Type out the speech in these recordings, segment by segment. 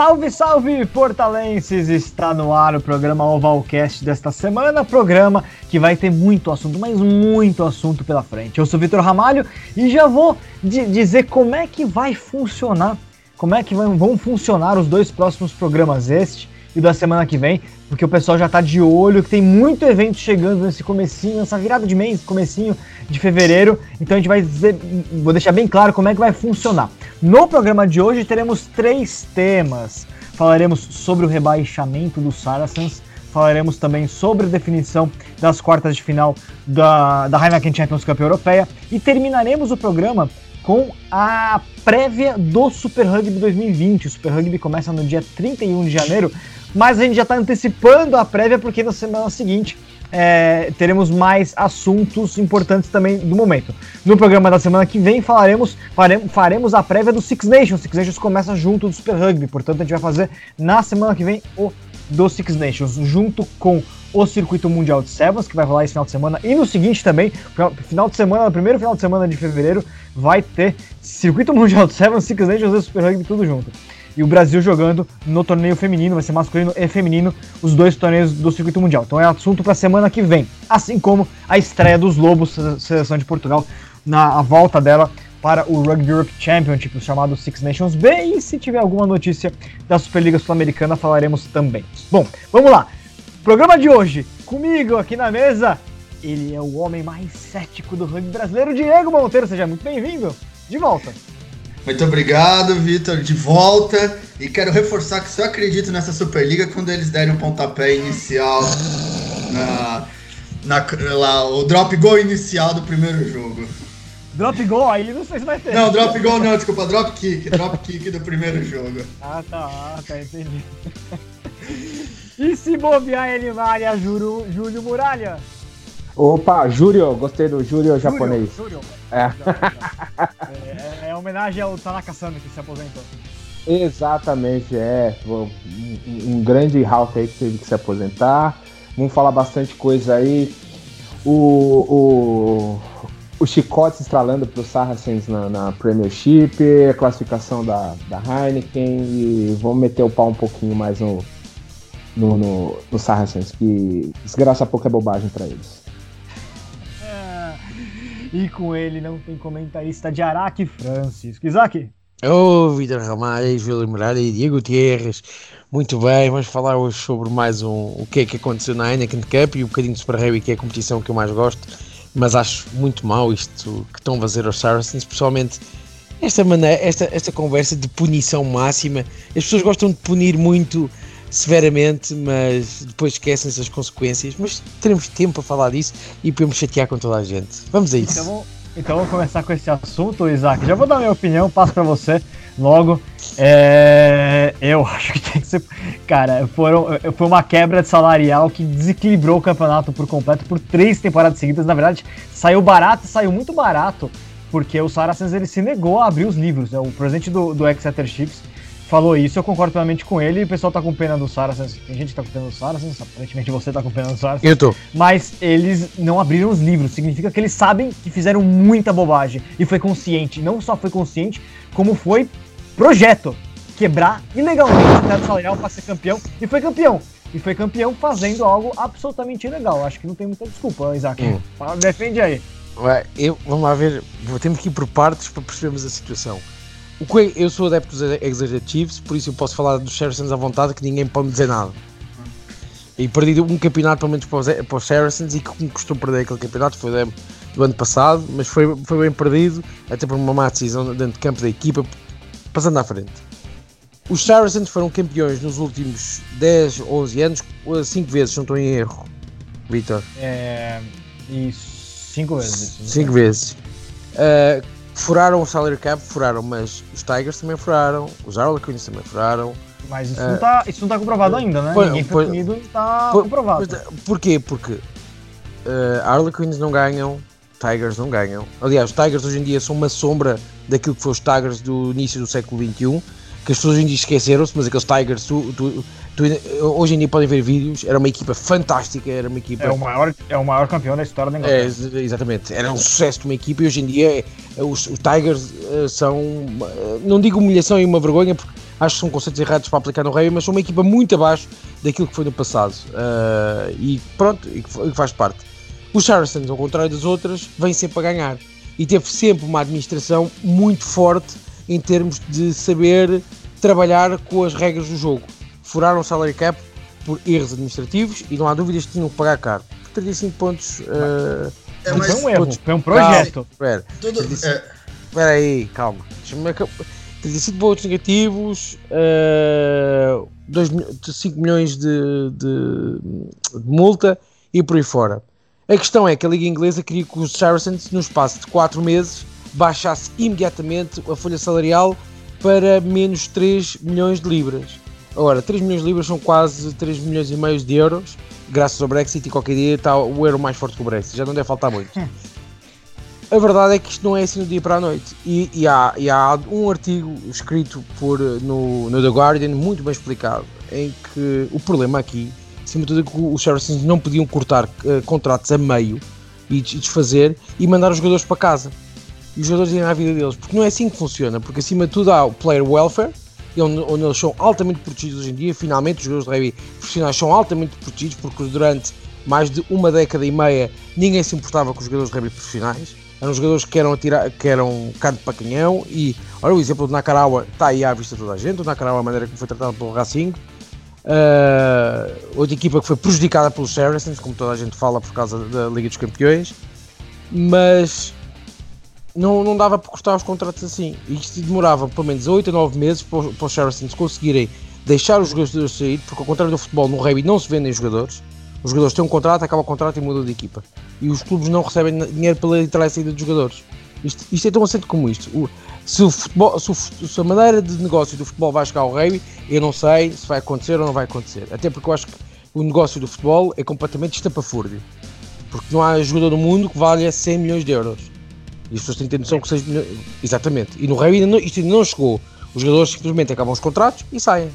Salve, salve, portalenses! Está no ar o programa Ovalcast desta semana, programa que vai ter muito assunto, mas muito assunto pela frente. Eu sou Vitor Ramalho e já vou dizer como é que vai funcionar, como é que vão funcionar os dois próximos programas, este e da semana que vem, porque o pessoal já tá de olho, que tem muito evento chegando nesse comecinho, nessa virada de mês, comecinho de fevereiro. Então a gente vai dizer, vou deixar bem claro como é que vai funcionar. No programa de hoje teremos três temas. Falaremos sobre o rebaixamento do Saracens, falaremos também sobre a definição das quartas de final da, da Heineken Champions Cup Europeia e terminaremos o programa com a prévia do Super Rugby 2020. O Super Rugby começa no dia 31 de janeiro mas a gente já está antecipando a prévia porque na semana seguinte é, teremos mais assuntos importantes também do momento. No programa da semana que vem falaremos, faremos, faremos a prévia do Six Nations. Six Nations começa junto do Super Rugby, portanto a gente vai fazer na semana que vem o do Six Nations, junto com o Circuito Mundial de Sevens, que vai rolar esse final de semana, e no seguinte também, final de semana, no primeiro final de semana de fevereiro, vai ter Circuito Mundial de Sevens, Six Nations e Super Rugby tudo junto e o Brasil jogando no torneio feminino, vai ser masculino e feminino, os dois torneios do circuito mundial. Então é assunto para a semana que vem, assim como a estreia dos Lobos, seleção de Portugal, na volta dela para o Rugby Europe Championship, chamado Six Nations B, e se tiver alguma notícia da Superliga Sul-Americana, falaremos também. Bom, vamos lá. Programa de hoje, comigo aqui na mesa, ele é o homem mais cético do rugby brasileiro, Diego Monteiro, seja muito bem-vindo. De volta. Muito obrigado, Vitor, de volta. E quero reforçar que só acredito nessa Superliga quando eles derem um pontapé inicial na, na, lá, o drop goal inicial do primeiro jogo. Drop goal? Aí não sei se vai ter. Não, drop goal não, desculpa, drop kick. Drop kick do primeiro jogo. Ah, tá, ah, tá, entendi. e se bobear ele na área, Júlio, Júlio Muralha? Opa, Júlio, gostei do Júlio japonês. Júlio, é. é. é. homenagem ao Tanaka Sano que se aposentou. Exatamente, é. Um, um grande Ralph aí que teve que se aposentar. Vamos falar bastante coisa aí. O, o, o chicote estralando para os Saracens na, na, Premiership, a classificação da, da Heineken e vamos meter o pau um pouquinho mais no, no, no, no Saracens, que desgraça pouco é bobagem para eles. E com ele não tem comentarista de Araque Francisco. Isaac? Ô, oh, Vitor Ramalho, Júlio Morada e Diego Gutierrez. Muito bem, vamos falar hoje sobre mais um o que é que aconteceu na Heineken Cup e um bocadinho de Super Heavy, que é a competição que eu mais gosto. Mas acho muito mal isto que estão a fazer aos Saracens, especialmente esta, maneira, esta, esta conversa de punição máxima. As pessoas gostam de punir muito severamente, mas depois esquecem-se as consequências. Mas teremos tempo para falar disso e podemos chatear com toda a gente. Vamos a isso. Então, então vamos começar com esse assunto, Isaac. Já vou dar minha opinião, passo para você logo. É, eu acho que tem que ser. Cara, foram, foi uma quebra de salarial que desequilibrou o campeonato por completo por três temporadas seguidas. Na verdade, saiu barato, saiu muito barato, porque o Saracens ele se negou a abrir os livros. Né? O presidente do, do Exeter Chiefs falou isso, eu concordo plenamente com ele. O pessoal tá com pena do Saracens. Tem gente que tá com pena do Saracens, aparentemente você tá com pena do Saracens. Eu tô. Mas eles não abriram os livros. Significa que eles sabem que fizeram muita bobagem. E foi consciente. Não só foi consciente, como foi projeto. Quebrar ilegalmente o teto salarial para ser campeão. E foi campeão. E foi campeão fazendo algo absolutamente ilegal. Acho que não tem muita desculpa, Isaac. Hum. Defende aí. Ué, eu, vamos lá ver. Temos que ir por partes para percebermos a situação. O que eu sou adepto dos executivos, por isso eu posso falar dos Saracens à vontade que ninguém pode me dizer nada. E perdi um campeonato pelo menos para os, Saracens e que me custou perder aquele campeonato, foi do ano passado, mas foi, foi bem perdido, até por uma má decisão dentro de campo da equipa, passando à frente. Os Saracens foram campeões nos últimos 10, 11 anos, 5 vezes, não estou em erro, Vitor. É. Isso, 5 vezes. 5 vezes. Uh, furaram o salary cap, furaram, mas os Tigers também furaram, os Harlequins também furaram. Mas isso, uh, não, tá, isso não tá comprovado ainda, né? Foi, Ninguém foi punido, está comprovado. Pois, porquê? Porque uh, Harlequins não ganham, Tigers não ganham. Aliás, os Tigers hoje em dia são uma sombra daquilo que foi os Tigers do início do século XXI, que as pessoas hoje em dia esqueceram-se, mas aqueles Tigers, tu, tu, tu, hoje em dia podem ver vídeos, era uma equipa fantástica, era uma equipa... É o maior, é o maior campeão da história da Inglaterra. É, exatamente, era um sucesso de uma equipa e hoje em dia é, os, os Tigers uh, são, uh, não digo humilhação e uma vergonha, porque acho que são conceitos errados para aplicar no rugby, mas são uma equipa muito abaixo daquilo que foi no passado. Uh, e pronto, e que faz parte. Os Saracens, ao contrário das outras, vêm sempre a ganhar. E teve sempre uma administração muito forte em termos de saber trabalhar com as regras do jogo. Furaram o salary cap por erros administrativos e não há dúvidas que tinham que pagar caro. Por 35 pontos. Uh, é, mas foi um erro, foi um projeto. Espera, espera aí, calma. Deixa-me 35 pontos negativos, uh, 2, 5 milhões de, de, de, multa e por aí fora. A questão é que a Liga Inglesa queria que os Saracens, no espaço de 4 meses, baixasse imediatamente a folha salarial para menos 3 milhões de libras. Ora, 3 milhões de libras são quase 3 milhões e meio de euros, graças ao Brexit e qualquer dia está o euro mais forte que o Brexit, já não deve faltar muito. A verdade é que isto não é assim do dia para a noite. E, e, há, e há, um artigo escrito por, no, no, The Guardian, muito bem explicado, em que o problema aqui, acima de tudo, é que os Saracens não podiam cortar uh, contratos a meio e desfazer e mandar os jogadores para casa. E os jogadores irem à vida deles, porque não é assim que funciona, porque acima de tudo há o player welfare, onde, eles são altamente protegidos hoje em dia. Finalmente, os jogadores de rugby profissionais são altamente protegidos, porque durante mais de uma década e meia ninguém se importava com os jogadores de rugby profissionais. Eram jogadores que eram, atirar, que eram carne para canhão e olha o exemplo do Nakarawa está aí à vista de toda a gente, o Nakarawa a maneira como foi tratado pelo Racing. Uh, outra equipa que foi prejudicada pelos Saracens, como toda a gente fala por causa da Liga dos Campeões. Mas não, não dava para cortar os contratos assim e isto demorava pelo menos 8 a 9 meses para, os Saracens conseguirem deixar os jogadores sair, porque ao contrário do futebol no rugby não se vendem jogadores os jogadores têm um contrato, acaba o contrato e mudam de equipa. E os clubes não recebem dinheiro pela entrada e saída dos jogadores. Isto, isto é tão assente como isto. O, se, o futebol, se, o, se, a maneira de negócio do futebol vai chegar ao rugby, eu não sei se vai acontecer ou não vai acontecer. Até porque eu acho que o negócio do futebol é completamente estapafúrdio. Porque não há jogador no mundo que valha 100 milhões de euros. E as pessoas têm que ter noção que 6 milhões. Exatamente. E no rugby ainda não, isto ainda não chegou. Os jogadores simplesmente acabam os contratos e saem.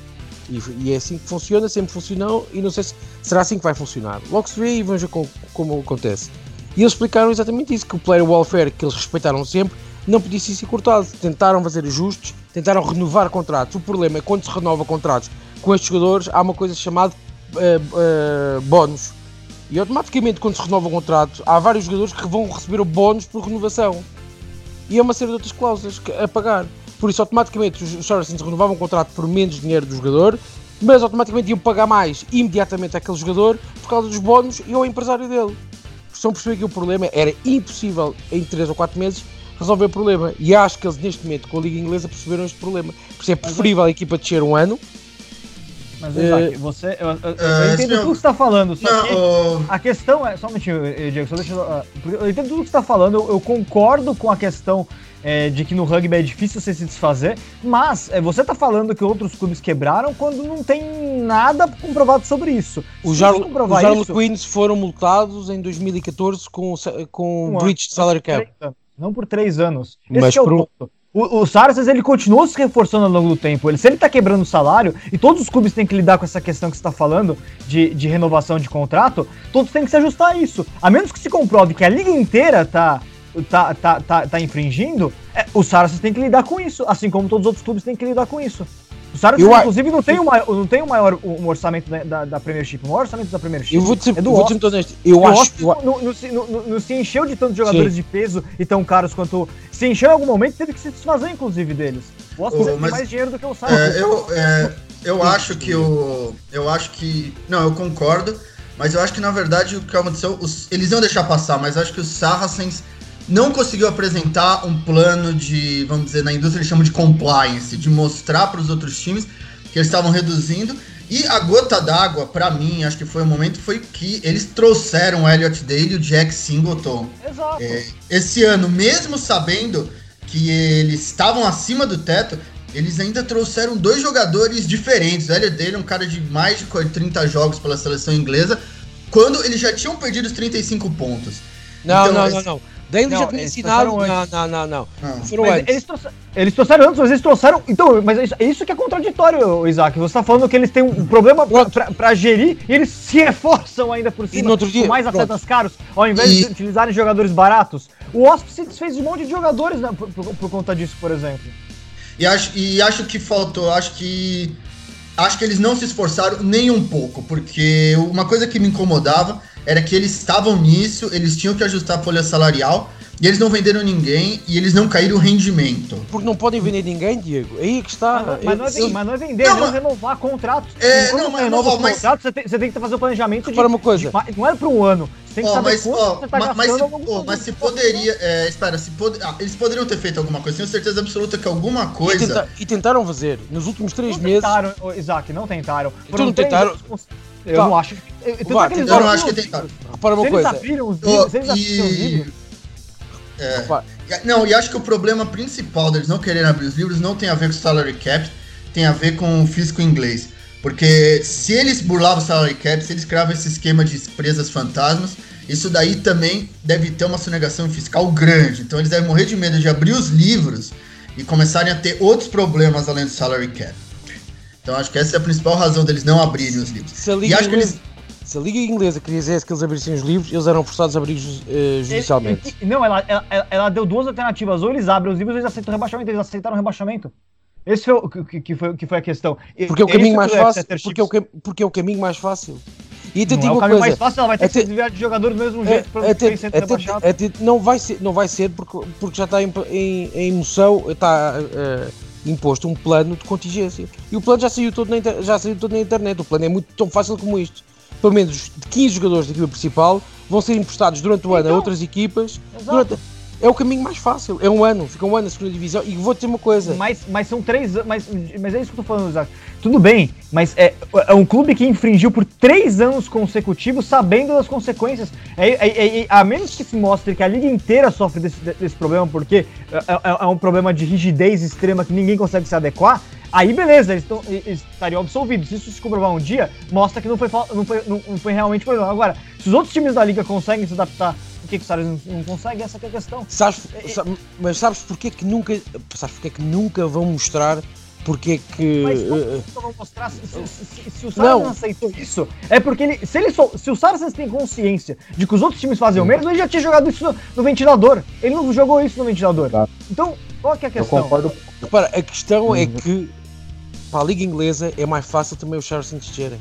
E, e, é assim que funciona, sempre funcionou e não sei se será assim que vai funcionar. Logo se vê e vamos ver como, como acontece. E eles explicaram exatamente isso: que o player welfare que eles respeitaram sempre não podia ser cortado. Tentaram fazer ajustes, tentaram renovar contratos. O problema é que quando se renova contratos com estes jogadores, há uma coisa chamada uh, uh, bónus. E automaticamente, quando se renova o contrato, há vários jogadores que vão receber o bónus por renovação. E é uma série de outras cláusulas a pagar. Por isso, automaticamente, os Saracens renovavam o contrato por menos dinheiro do jogador, mas automaticamente iam pagar mais imediatamente àquele jogador por causa dos bónus e ao empresário dele. Estão a perceber que o problema era impossível em 3 ou 4 meses resolver o problema. E acho que eles, neste momento, com a Liga Inglesa, perceberam este problema. Por isso é preferível a equipa descer um ano. Mas, Isaac, uh, você. Eu, eu, eu uh, entendo tudo que você está falando, só não, que a questão é. Só um minutinho, Diego, só deixa eu. Ah, eu entendo tudo que você está falando, eu, eu concordo com a questão é, de que no rugby é difícil você se desfazer, mas é, você tá falando que outros clubes quebraram quando não tem nada comprovado sobre isso. Os Jarl Queens foram multados em 2014 com, com um breach de salary cap. Não por três anos. Esse mas é o ponto. O, o ele continua se reforçando ao longo do tempo. Ele, se ele tá quebrando o salário, e todos os clubes têm que lidar com essa questão que você tá falando de, de renovação de contrato, todos têm que se ajustar a isso. A menos que se comprove que a liga inteira tá tá, tá, tá, tá infringindo, é, o Saracens tem que lidar com isso, assim como todos os outros clubes têm que lidar com isso. O Saracens, eu, inclusive, não tem, o maior, não tem o maior um orçamento da, da, da Premiership. O maior orçamento da Premiership eu vou te, é do vou te honesto. Eu, eu acho... Não, não, não, se encheu de tantos jogadores Sim. de peso e tão caros quanto... Se encheu em algum momento, teve que se desfazer, inclusive, deles. O Austin tem mais dinheiro do que o Saracens. É, eu, é, eu acho que o... Eu acho que... Não, eu concordo. Mas eu acho que, na verdade, o que aconteceu... Os, eles iam deixar passar, mas acho que os Saracens não conseguiu apresentar um plano de, vamos dizer, na indústria eles chamam de compliance, de mostrar para os outros times que eles estavam reduzindo. E a gota d'água, para mim, acho que foi o momento, foi que eles trouxeram o Elliot Dale e o Jack Singleton. Exato. É, esse ano, mesmo sabendo que eles estavam acima do teto, eles ainda trouxeram dois jogadores diferentes. O Elliot Dale é um cara de mais de 30 jogos pela seleção inglesa, quando eles já tinham perdido os 35 pontos. Não, então, não, não, não. Daí ele já tinha ensinado. Não, não, não, não, não. Foram antes. Eles, trouxeram, eles trouxeram antes, mas eles trouxeram. Então, mas isso, isso que é contraditório, Isaac. Você tá falando que eles têm um problema pra, pra, pra gerir e eles se reforçam ainda por cima e no outro dia, com mais atletas pronto. caros, ao invés e... de utilizarem jogadores baratos. O Wasp se desfez de um monte de jogadores né, por, por, por conta disso, por exemplo. E acho, e acho que faltou, acho que. Acho que eles não se esforçaram nem um pouco, porque uma coisa que me incomodava era que eles estavam nisso, eles tinham que ajustar a folha salarial, e eles não venderam ninguém e eles não caíram o rendimento. Porque não podem vender ninguém, Diego. Aí é que está. Mas, mas, não, é, Eu- mas não é vender, Não, não, mas- renovar contratos. É, não, mas- renova mas- contratos, você tem, você tem que fazer o planejamento de, Repara uma coisa. de não é para um ano. Você tem que Ó, saber mas, quanto ó, você tá ma- mas, se, do- mas se poderia. é, espera, se pode, ah, eles poderiam ter feito alguma coisa. Tenho certeza absoluta que alguma E, coisa. tenta- e tentaram fazer. Nos últimos três Não meses. tentaram, Isaac, não tentaram. Então não tentaram? Eu Tá. não acho. eu- Vá, é eles Eu não abriram acho que tentaram. livros. Repara uma Se coisa. eles abriram os livros, eles abriram os livros, repara- Não, e acho que o problema principal deles não quererem abrir os livros não tem a ver com o salary cap, tem a ver com o fisco inglês. Porque se eles burlavam o salary cap, se eles criavam esse esquema de empresas fantasmas, isso daí também deve ter uma sonegação fiscal grande. Então eles devem morrer de medo de abrir os livros e começarem a ter outros problemas além do salary cap. Então acho que essa é a principal razão deles não abrirem os livros. Se a E Liga acho que Inglesa, eles. se a Liga Inglesa quisesse que eles abrissem os livros, eles eram forçados a abrir eh, judicialmente. Ele- não, ela, ela, ela- deu duas alternativas. Ou eles abrem os livros ou eles aceitam o rebaixamento. Eles aceitaram o rebaixamento. Esse foi o que, que foi, que foi a questão. E- Porque é o caminho mais do fácil. Porque é o, porque é o caminho mais fácil. E até não digo é o caminho coisa. mais fácil, ela vai ter que até- se desviar de jogador do mesmo É, jeito para até- ser até- rebaixado. até- não vai ser, não vai ser porque, porque já está em, em, em moção, está eh, imposto um plano de contingência. E o plano já saiu, todo na, inter- já saiu todo na internet. O plano é muito tão fácil como isto. Pelo menos de 15 jogadores da equipa principal vão ser emprestados durante o ano a Então, outras equipas. Durante- é o caminho mais fácil. É um ano, fica um ano na segunda divisão. E vou dizer uma coisa. Mas, mas são três anos. Mas, mas é isso que eu tô falando, Isaac. Tudo bem, mas é, é um clube que infringiu por três anos consecutivos, sabendo das consequências. É, é- é- é- a menos que se mostre que a liga inteira sofre desse, desse problema, porque é, é- é um problema de rigidez extrema que ninguém consegue se adequar. Aí beleza, eles, tão- eles estariam absolvidos. Se isso se comprovar um dia, mostra que não foi, não foi, não foi realmente problema. Agora, se os outros times da liga conseguem se adaptar, por que, que os caras não, não conseguem? Essa que é a questão. Sabes, sa- mas sabes porque é que nunca. Sabes porque é que nunca vão mostrar porque é que. Mas como eh, que eu vou mostrar se, se- se- se o Não. Saracens aceitou isso? É porque ele, se, ele se o Saracens tem consciência de que os outros times fazem o mesmo, ele já tinha jogado isso no, no ventilador. Ele não jogou isso no ventilador. Tá. Então, qual que é a Eu questão? concordo. Repara, a questão é Uhum. que para a Liga Inglesa é mais fácil também os Saracens descerem.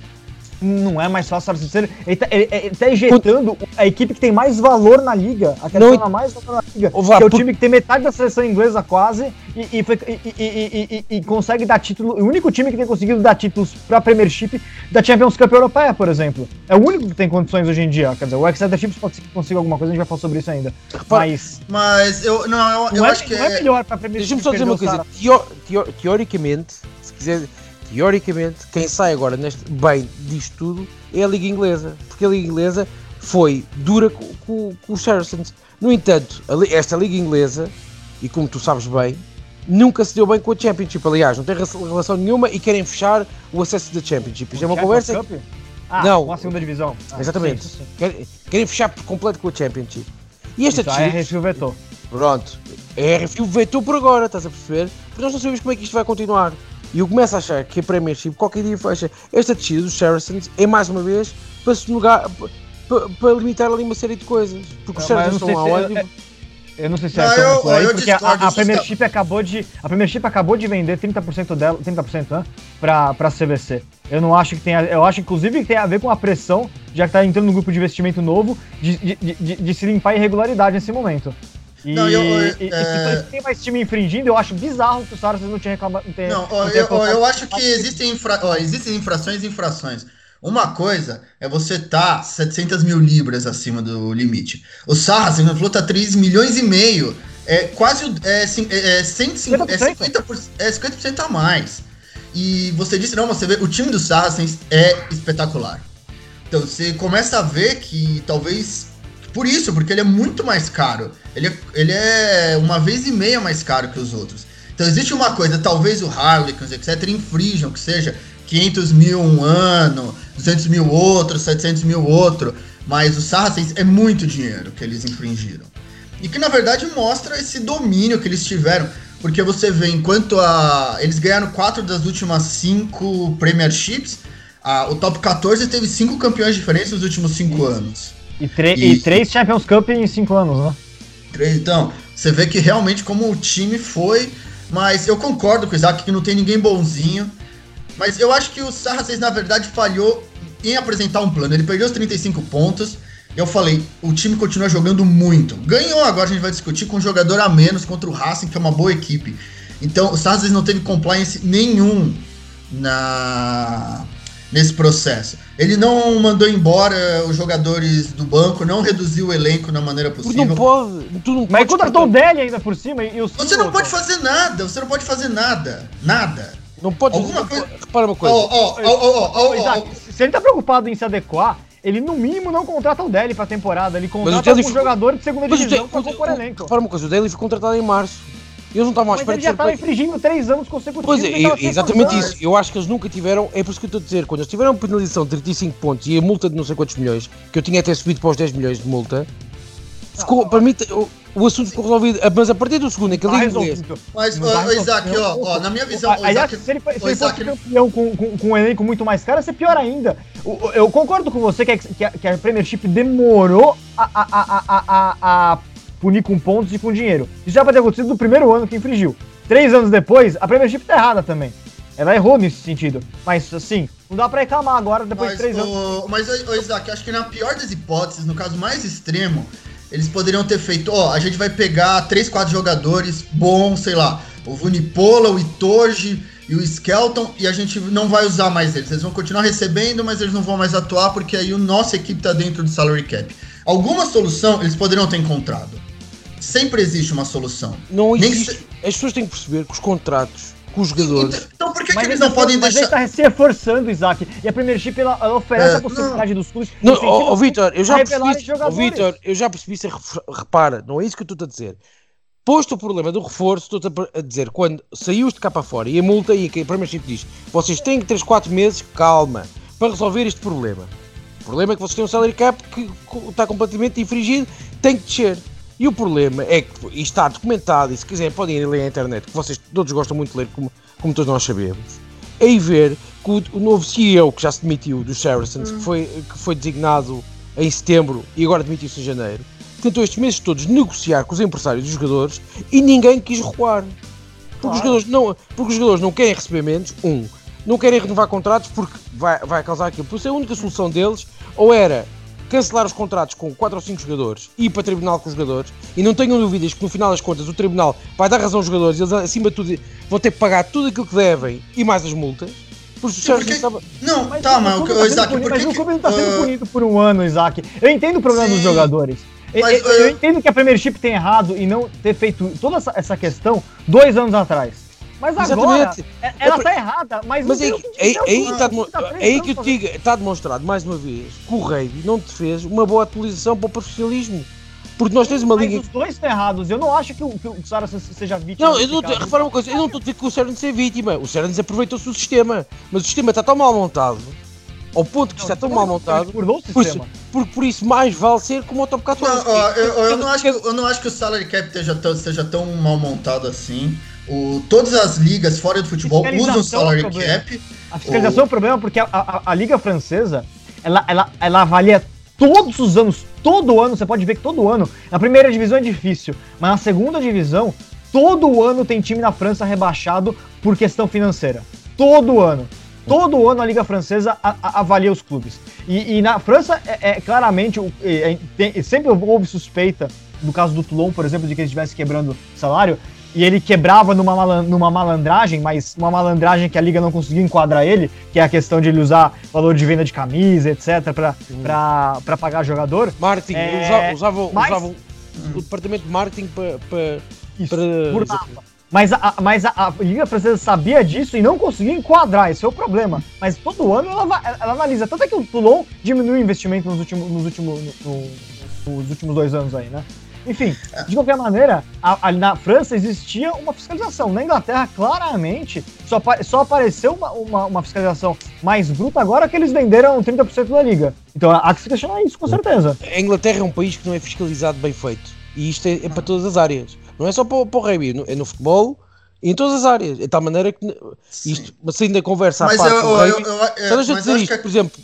Não é mais fácil o Saracens ser. Ele tá, ele, ele tá injetando a equipe que tem mais valor na liga. A que Não, adiciona mais valor na liga. Que é o time que tem metade da seleção inglesa quase e, e, foi- e- e- e- e- e consegue dar título. O único time que tem conseguido dar títulos pra Premiership da Champions Cup Europeia, por exemplo. É o único que tem condições hoje em dia. Quer dizer, o Exeter Chiefs pode ser que consiga alguma coisa, a gente vai falar sobre isso ainda. Mas Mas eu. Não, eu, eu não, é, acho que não é é. melhor pra Premiership. Deixa-me só dizer uma coisa. os Teo- teo- teoricamente, se quiser, teoricamente, quem sai agora neste, bem disto tudo é a Liga Inglesa. Porque a Liga Inglesa foi dura com, com- com os Saracens. No entanto, a esta Liga Inglesa, e como tu sabes bem, nunca se deu bem com a Championship. Aliás, não tem rela- relação nenhuma e querem fechar o acesso da Championship. Isto é uma conversa. Ah, Não. com a segunda divisão. Ah, Exatamente. sim, sim. Querem, querem fechar por completo com a Championship. E esta Isso, a RFU vetou. Pronto, a RFU vetou por agora, estás a perceber? Porque nós não sabemos como é que isto vai continuar. E eu começo a achar que a Premiership qualquer dia fecha. Esta descida dos Saracens é mais uma vez para se negar, para, para limitar ali uma série de coisas. Porque os mas Saracens eu estão não sei lá se- onde. Eu não sei se Não, é eu- por aí, eu porque a, discordo, a Premiership acabou de a Premiership acabou de vender 30% dela, 30%, né, para para CVC. Eu não acho que tenha, eu acho inclusive que tem a ver com a pressão, já que tá entrando no grupo de investimento novo, de, de, de, de- de se limpar a irregularidade nesse momento. E, Não, eu- eu- e- e é- se tem mais time infringindo, eu acho bizarro que o Saracens não tinha reclamado. Não, ó, eu, ó, eu acho que existem, infra... ó, existem infrações e infrações. Uma coisa é você tá 700 mil libras acima do limite. O Saracen falou tá 3 milhões e meio. É quase é, cin- é, é 150, é 50%, é 50% a mais. E você disse, não, você vê, o time do Saracens é espetacular. Então você começa a ver que talvez por isso, porque ele é muito mais caro. Ele é, ele é uma vez e meia mais caro que os outros. Então existe uma coisa, talvez o Harlequins, etc, infringam, que seja 500 mil um ano, 200 mil outro, 700 mil outro, mas o Saracens é muito dinheiro que eles infringiram. E que na verdade mostra esse domínio que eles tiveram, porque você vê, enquanto a, eles ganharam quatro das últimas cinco Premierships, a, o top 14 teve cinco campeões diferentes nos últimos cinco anos. E, E- e três Champions Cup em cinco anos, né? Três, Então, você vê que realmente como o time foi Mas eu concordo com o Isaac que não tem ninguém bonzinho. Mas eu acho que o Saracens, na verdade, falhou em apresentar um plano. Ele perdeu os 35 pontos. Eu falei, o time continua jogando muito. Ganhou agora, a gente vai discutir com um jogador a menos contra o Racing, que é uma boa equipe. Então, o Saracens não teve compliance nenhum na nesse processo. Ele não mandou embora os jogadores do banco, não reduziu o elenco da maneira possível. Não pode, tu não Mas contratou o Deli ainda por cima e o Você não pode fazer nada, você não pode fazer nada. Nada. Não pode. Alguma coisa- Repara uma Ó, coisa. ó, ó, ó, ó, ó, ó, Isaac, se ele tá preocupado em se adequar, ele no mínimo não contrata o Deli pra temporada, ele contrata Dele algum foi- jogador de segunda divisão Dele- pra o- compor elenco. repara uma coisa, o Daly foi contratado em março. Eles não estavam à Mas espera de já ser tava play- infringindo três anos consecutivos. Pois é, é exatamente isso. Eu acho que eles nunca tiveram. É por isso que eu estou a dizer. Quando eles tiveram penalização de 35 pontos e a multa de não sei quantos milhões, que eu tinha até subido para os 10 milhões de multa, ficou, para mim, o, o assunto ficou resolvido. Mas a partir do segundo em que a Tá resolvido. Mas, tá ó, Isaac, ó, ó, na minha visão, o Aliás, Isaac, se ele, se ele fosse Isaac, campeão com, com, com um elenco muito mais caro, ia ser pior ainda. O- Eu concordo com você que a, que a, que a Premiership demorou a, a, a, a, a, a punir com pontos e com dinheiro. Isso já pode ter acontecido no primeiro ano que infringiu. Três anos depois, a Premiership tá errada também. Ela errou nesse sentido. Mas, assim, não dá pra reclamar agora, depois mas, de três anos. o, mas ô, ô, Isaac, acho que na pior das hipóteses, no caso mais extremo, eles poderiam ter feito, ó, a gente vai pegar três, quatro jogadores bons, sei lá, o Vunipola, o Itoji e o Skelton, e a gente não vai usar mais eles. Eles vão continuar recebendo, mas eles não vão mais atuar, porque aí a nossa equipe tá dentro do salary cap. Alguma solução eles poderiam ter encontrado. Sempre existe uma solução. Não Nem que existe. As pessoas têm que perceber que os contratos com os jogadores. Então por que, que Mas eles ele não tá- podem mas deixar... ele tá se reforçando, Isaac. E a Premiership, ela, ela oferece É, a possibilidade dos clubes... Não, ó, os Vitor, eu já percebi. Jogadores. Vitor, eu já percebi isso. Repara, não é isso que eu estou a dizer. Posto o problema do reforço, estou a dizer, quando saiu de cá para fora e a multa e que a Premiership diz, vocês têm 3, 4 meses, calma, para resolver este problema. O problema é que vocês têm um salary cap que está completamente infringido, tem que descer. E o problema é que, e está documentado, e se quiserem podem ir ler na internet, que vocês todos gostam muito de ler, como, como todos nós sabemos, é ir ver que o, o novo CEO que já se demitiu dos Saracens, que, foi, que foi designado em setembro e agora demitiu-se em janeiro, tentou estes meses todos negociar com os empresários dos jogadores e ninguém quis recuar. Porque, os, jogadores não, porque os jogadores não querem receber menos, um, não querem renovar contratos porque vai, vai causar aquilo. Por isso a única solução deles ou era cancelar os contratos com 4 ou 5 jogadores e ir para tribunal com os jogadores e não tenham dúvidas que no final das contas o tribunal vai dar razão aos jogadores e eles acima de tudo vão ter que pagar tudo aquilo que devem e mais as multas. O Sérgio estava... Não, Mas tá, o mas, clube o sendo Isaac, punido, mas o clube não tá sendo ah, punido por um ano, Isaac. Eu entendo o problema dos Sim. jogadores. Eu, Mas, eu- eu ah, entendo que a Premiership tem errado em não ter feito toda essa, essa questão dois anos atrás. Mas agora, Exatamente. é- ela É tá errada, mas, Mas não é, é, é aí está clube tá é aí que eu digo, está demonstrado mais uma vez que o Rei não te fez uma boa atualização para o profissionalismo. Porque nós temos uma Mas liga. os dois estão errados. Eu não acho que o, que o Saracens seja vítima. Não, eu não, repara uma coisa, eu não estou a dizer que o Sérgio seja vítima. O Sérgio aproveitou-se do sistema. Mas o sistema está tão mal montado, ao ponto que está tão mal montado, Por o por isso, sistema. por, por isso mais vale ser como o Autobocado Não, ó, eu, eu não acho que, eu não acho que o salary cap esteja tão, seja tão mal montado assim. O, todas as ligas fora do futebol usam o Fiscalização é o salary cap. A fiscalização é o problema porque a, a- a Liga Francesa, ela, ela, ela avalia todos os anos, todo ano, você pode ver que todo ano, na primeira divisão é difícil, mas na segunda divisão, todo ano tem time na França rebaixado por questão financeira. Todo ano. Todo ano a Liga Francesa a- a- avalia os clubes. E, e na França, é, é claramente, é, é, tem- sempre houve suspeita, no caso do Toulon, por exemplo, de que ele estivesse quebrando salário, e ele quebrava numa, malan- numa malandragem, mas uma malandragem que a liga não conseguiu enquadrar ele, que é a questão de ele usar valor de venda de camisa, etc, pra, pra, pra pagar jogador. Marketing, É, usa- usavam, mas- usavam o departamento de marketing para. para Isso, para- burlava. Mas, a, mas a, a Liga Francesa sabia disso e não conseguiu enquadrar, esse é o problema. Mas todo ano ela, ela analisa. Tanto é que o Toulon diminuiu o investimento nos últimos, nos últimos, no- no- nos últimos dois anos aí, né? Enfim, de qualquer maneira, a- a- na França existia uma fiscalização. Na Inglaterra, claramente, só, só apareceu uma, uma, uma fiscalização mais bruta agora que eles venderam 30% da liga. Então há que se questionar isso, com certeza. A Inglaterra é um país que não é fiscalizado bem feito. E isto é, é para todas as áreas. Não é só para, o- para o rugby, é no- é futebol e em todas as áreas. De tal maneira que isto, mas saindo da conversa à Mas parte eu, do eu, rugby, eu, eu, de eu dizer acho isto, que por exemplo,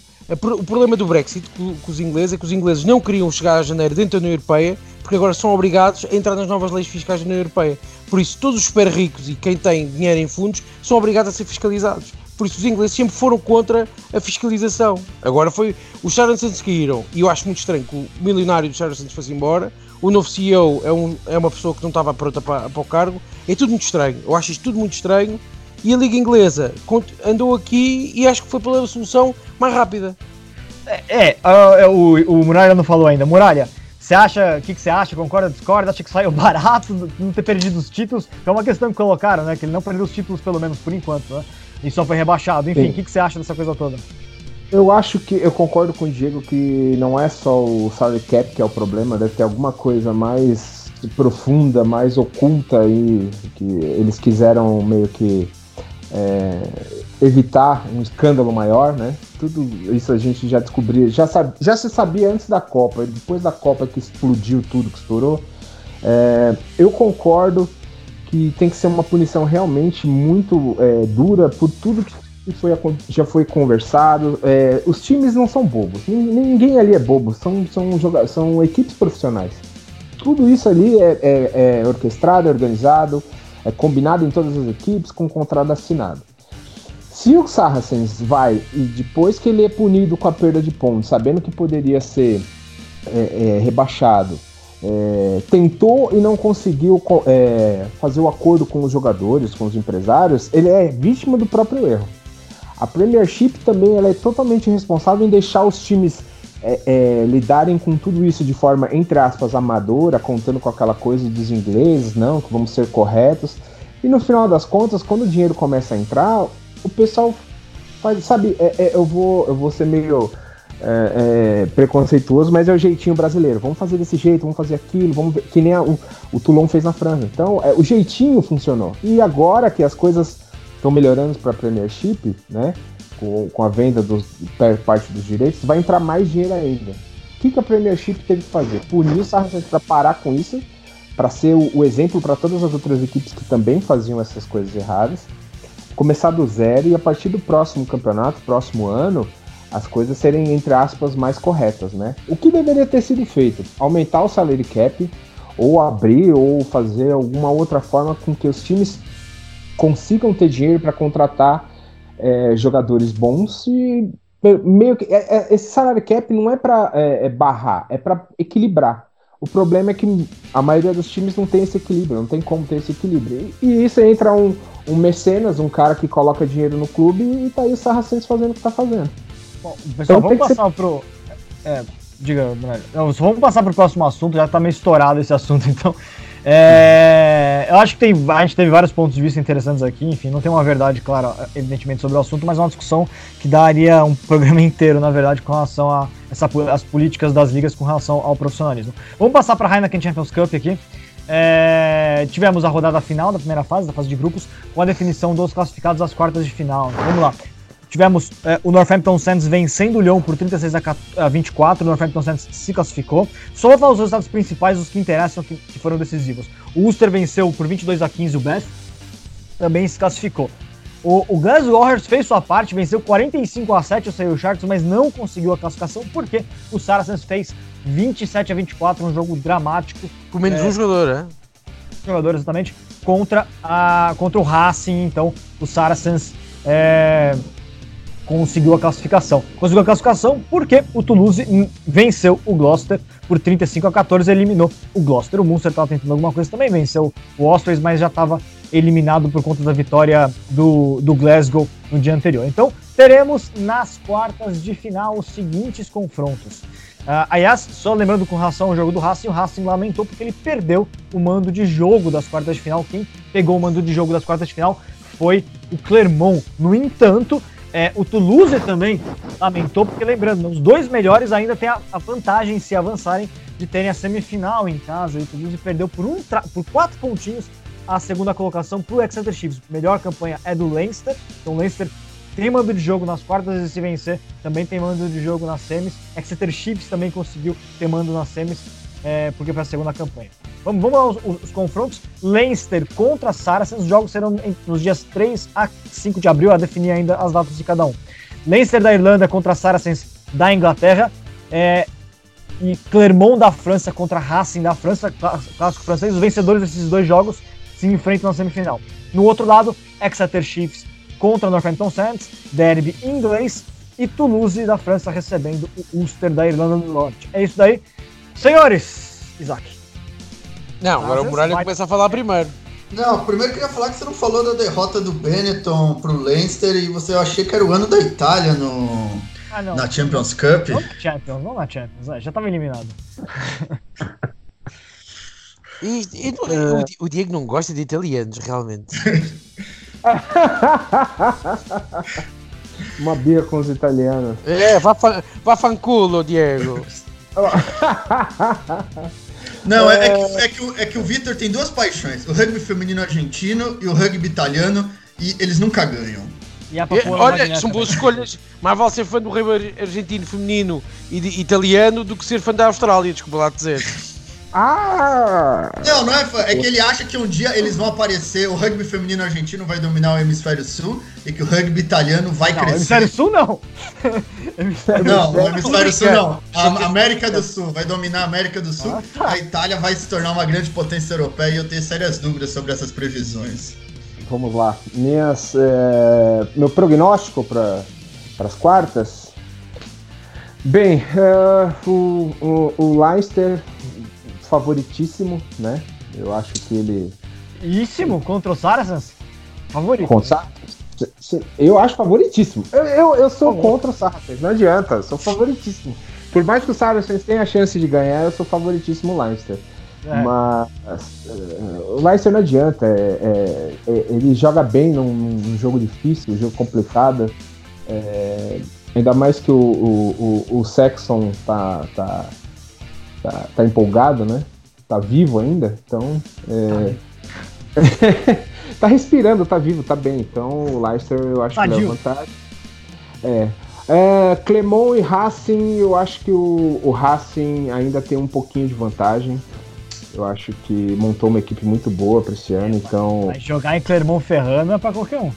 o problema do Brexit com, com os ingleses é que os ingleses não queriam chegar a janeiro dentro da União Europeia porque agora são obrigados a entrar nas novas leis fiscais da União Europeia. Por isso, todos os super ricos e quem tem dinheiro em fundos são obrigados a ser fiscalizados. Por isso, os ingleses sempre foram contra a fiscalização. Agora foi os que caíram. E eu acho muito estranho que o milionário dos Saracens fosse embora. O novo CEO é, um, é uma pessoa que não estava pronta para, para o cargo. É tudo muito estranho. Eu acho isto tudo muito estranho. E a Liga Inglesa andou aqui e acho que foi pela solução mais rápida. É, é o, o Muralha não falou ainda. Muralha, você acha, o que, que você acha? Concorda, discorda? Acha que saiu barato não ter perdido os títulos? É uma questão que colocaram, né? Que ele não perdeu os títulos, pelo menos por enquanto, né? E só foi rebaixado. Enfim, o que, que você acha dessa coisa toda? Eu acho que eu concordo com o Diego que não é só o salary cap que é o problema, deve ter alguma coisa mais profunda, mais oculta aí que eles quiseram meio que é, evitar um escândalo maior, né? Tudo isso a gente já descobriu, já, já se sabia antes da Copa, depois da Copa que explodiu tudo, que estourou. É, eu concordo que tem que ser uma punição realmente muito é, dura por tudo que foi, já foi conversado. É, os times não são bobos, ninguém ali é bobo, são, são, são equipes profissionais. Tudo isso ali é, é, é orquestrado, é organizado, é combinado em todas as equipes com contrato assinado. Se o Saracens vai e depois que ele é punido com a perda de pontos, sabendo que poderia ser é, é, rebaixado, é, tentou e não conseguiu é, fazer o acordo com os jogadores, com os empresários, ele é vítima do próprio erro. A Premiership também ela é totalmente responsável em deixar os times é, é, lidarem com tudo isso de forma, entre aspas, amadora, contando com aquela coisa dos ingleses, não, que vamos ser corretos. E no final das contas, quando o dinheiro começa a entrar, o pessoal faz, sabe, é, é eu, vou, eu vou ser meio é, é, preconceituoso, mas é o jeitinho brasileiro. Vamos fazer desse jeito, vamos fazer aquilo, vamos ver, que nem a, o, o Toulon fez na França. Então, o jeitinho funcionou. E agora que as coisas estão melhorando para a Premiership, né? com, com a venda dos parte dos direitos, vai entrar mais dinheiro ainda. O que, que a Premiership teve que fazer? Punir o Saracens para parar com isso, para ser o, o exemplo para todas as outras equipes que também faziam essas coisas erradas. Começar do zero e a partir do próximo campeonato, próximo ano, as coisas serem, entre aspas, mais corretas, né? O que deveria ter sido feito? Aumentar o salary cap, ou abrir, ou fazer alguma outra forma com que os times consigam ter dinheiro para contratar é, jogadores bons e meio que é, é, esse salário cap não é para é, é, barrar, é para equilibrar. O problema é que a maioria dos times não tem esse equilíbrio, não tem como ter esse equilíbrio. E, e isso entra um, um mecenas, um cara que coloca dinheiro no clube e tá aí o Saracens fazendo o que tá fazendo. Bom, pessoal, então, vamos passar ser... pro. É, diga, Não, vamos passar pro próximo assunto, já tá meio estourado esse assunto, então. É, eu acho que tem, a gente teve vários pontos de vista interessantes aqui, enfim, não tem uma verdade clara, evidentemente, sobre o assunto, mas é uma discussão que daria um programa inteiro, na verdade, com relação a essa, as políticas das ligas com relação ao profissionalismo. Vamos passar para a Heineken Champions Cup aqui. É, tivemos a rodada final da primeira fase, da fase de grupos, com a definição dos classificados às quartas de final. Vamos lá. Tivemos é, o Northampton Saints vencendo o Lyon por 36 a 24. O Northampton Saints se classificou. Só vou falar os resultados principais, os que interessam, que, que foram decisivos. O Ulster venceu por 22 a 15 o Beth. Também se classificou. O, o Glasgow Warriors fez sua parte, venceu 45 a 7 o Sale Sharks, mas não conseguiu a classificação porque o Saracens fez 27 a 24, um jogo dramático. Com menos é, um jogador, né? Jogador, exatamente, contra, a, contra o Racing. Então, o Saracens é, conseguiu a classificação. Conseguiu a classificação porque o Toulouse venceu o Gloucester por 35 a 14, eliminou o Gloucester. O Munster estava tentando alguma coisa também, venceu o Ospreys, mas já estava eliminado por conta da vitória do, do Glasgow no dia anterior. Então, teremos nas quartas de final os seguintes confrontos. Uh, aliás, só lembrando com relação ao jogo do Racing, o Racing lamentou porque ele perdeu o mando de jogo das quartas de final. Quem pegou o mando de jogo das quartas de final foi o Clermont. No entanto, é, o Toulouse também lamentou, porque lembrando, os dois melhores ainda têm a, a vantagem, se avançarem, de terem a semifinal em casa. E o Toulouse perdeu por, um por quatro pontinhos a segunda colocação para o Exeter Chiefs. A melhor campanha é do Leinster, então o Leinster tem mando de jogo nas quartas e se vencer também tem mando de jogo nas semis. Exeter Chiefs também conseguiu ter mando nas semis, é, porque foi a segunda campanha. Vamos, vamos aos os, confrontos. Leinster contra Saracens. Os jogos serão nos dias 3 a 5 de abril, a definir ainda as datas de cada um. Leinster da Irlanda contra Saracens da Inglaterra. É, e Clermont da França contra Racing da França, clássico francês. Os vencedores desses dois jogos se enfrentam na semifinal. No outro lado, Exeter Chiefs contra Northampton Saints, derby inglês, e Toulouse da França recebendo o Ulster da Irlanda do Norte. É isso daí. Senhores, Isaac. Não, agora o Muralha vai... começa a falar primeiro. Não, primeiro eu queria falar que você não falou da derrota do Benetton pro Leinster e você eu achei que era o ano da Itália no ah, na Champions Cup. Não na Champions, não na Champions, é, já estava eliminado. e, e o, o, Diego não gosta de italianos, realmente. Uma birra com os italianos. É, vá, vá fanculo, Diego. Não, é, é, que, é, que, o, é que o Vitor tem duas paixões: o rugby feminino argentino e o rugby italiano, e eles nunca ganham. E a Olha, são boas escolhas. Mais vale ser fã do rugby argentino feminino e de, italiano do que ser fã da Austrália, desculpa lá dizer. Ah! Não, não é fã. É que ele acha que um dia eles vão aparecer, o rugby feminino argentino vai dominar o hemisfério sul e que o rugby italiano vai não, crescer. Hemisfério sul não. não, o hemisfério sul não. A América do Sul vai dominar a América do Sul. Ah, tá. A Itália vai se tornar uma grande potência europeia e eu tenho sérias dúvidas sobre essas previsões. Vamos lá. Minhas, é, meu prognóstico para as quartas. Bem, é, o, o, o Leicester favoritíssimo, né? Eu acho que ele. Íssimo contra o Saracens? Favorito. Contra Eu acho favoritíssimo. Eu, eu, eu sou contra o Saracens, não adianta, eu sou favoritíssimo. Por mais que o Saracens tenha a chance de ganhar, eu sou favoritíssimo o Leicester. É. Mas uh, o Leicester não adianta. É, é, é, ele joga bem num, num, jogo difícil, um jogo complicado. É, ainda mais que o, o, o, o Saxon tá, tá, tá, tá empolgado, né? Tá vivo ainda, então. É... tá respirando, tá vivo, tá bem. Então o Leicester eu acho Tadinho. que leva vantagem. É. é. Clemon e Racing, eu acho que o, o Racing ainda tem um pouquinho de vantagem. Eu acho que montou uma equipe muito boa para esse ano, então. Vai jogar em Clermont Ferrando é para qualquer um.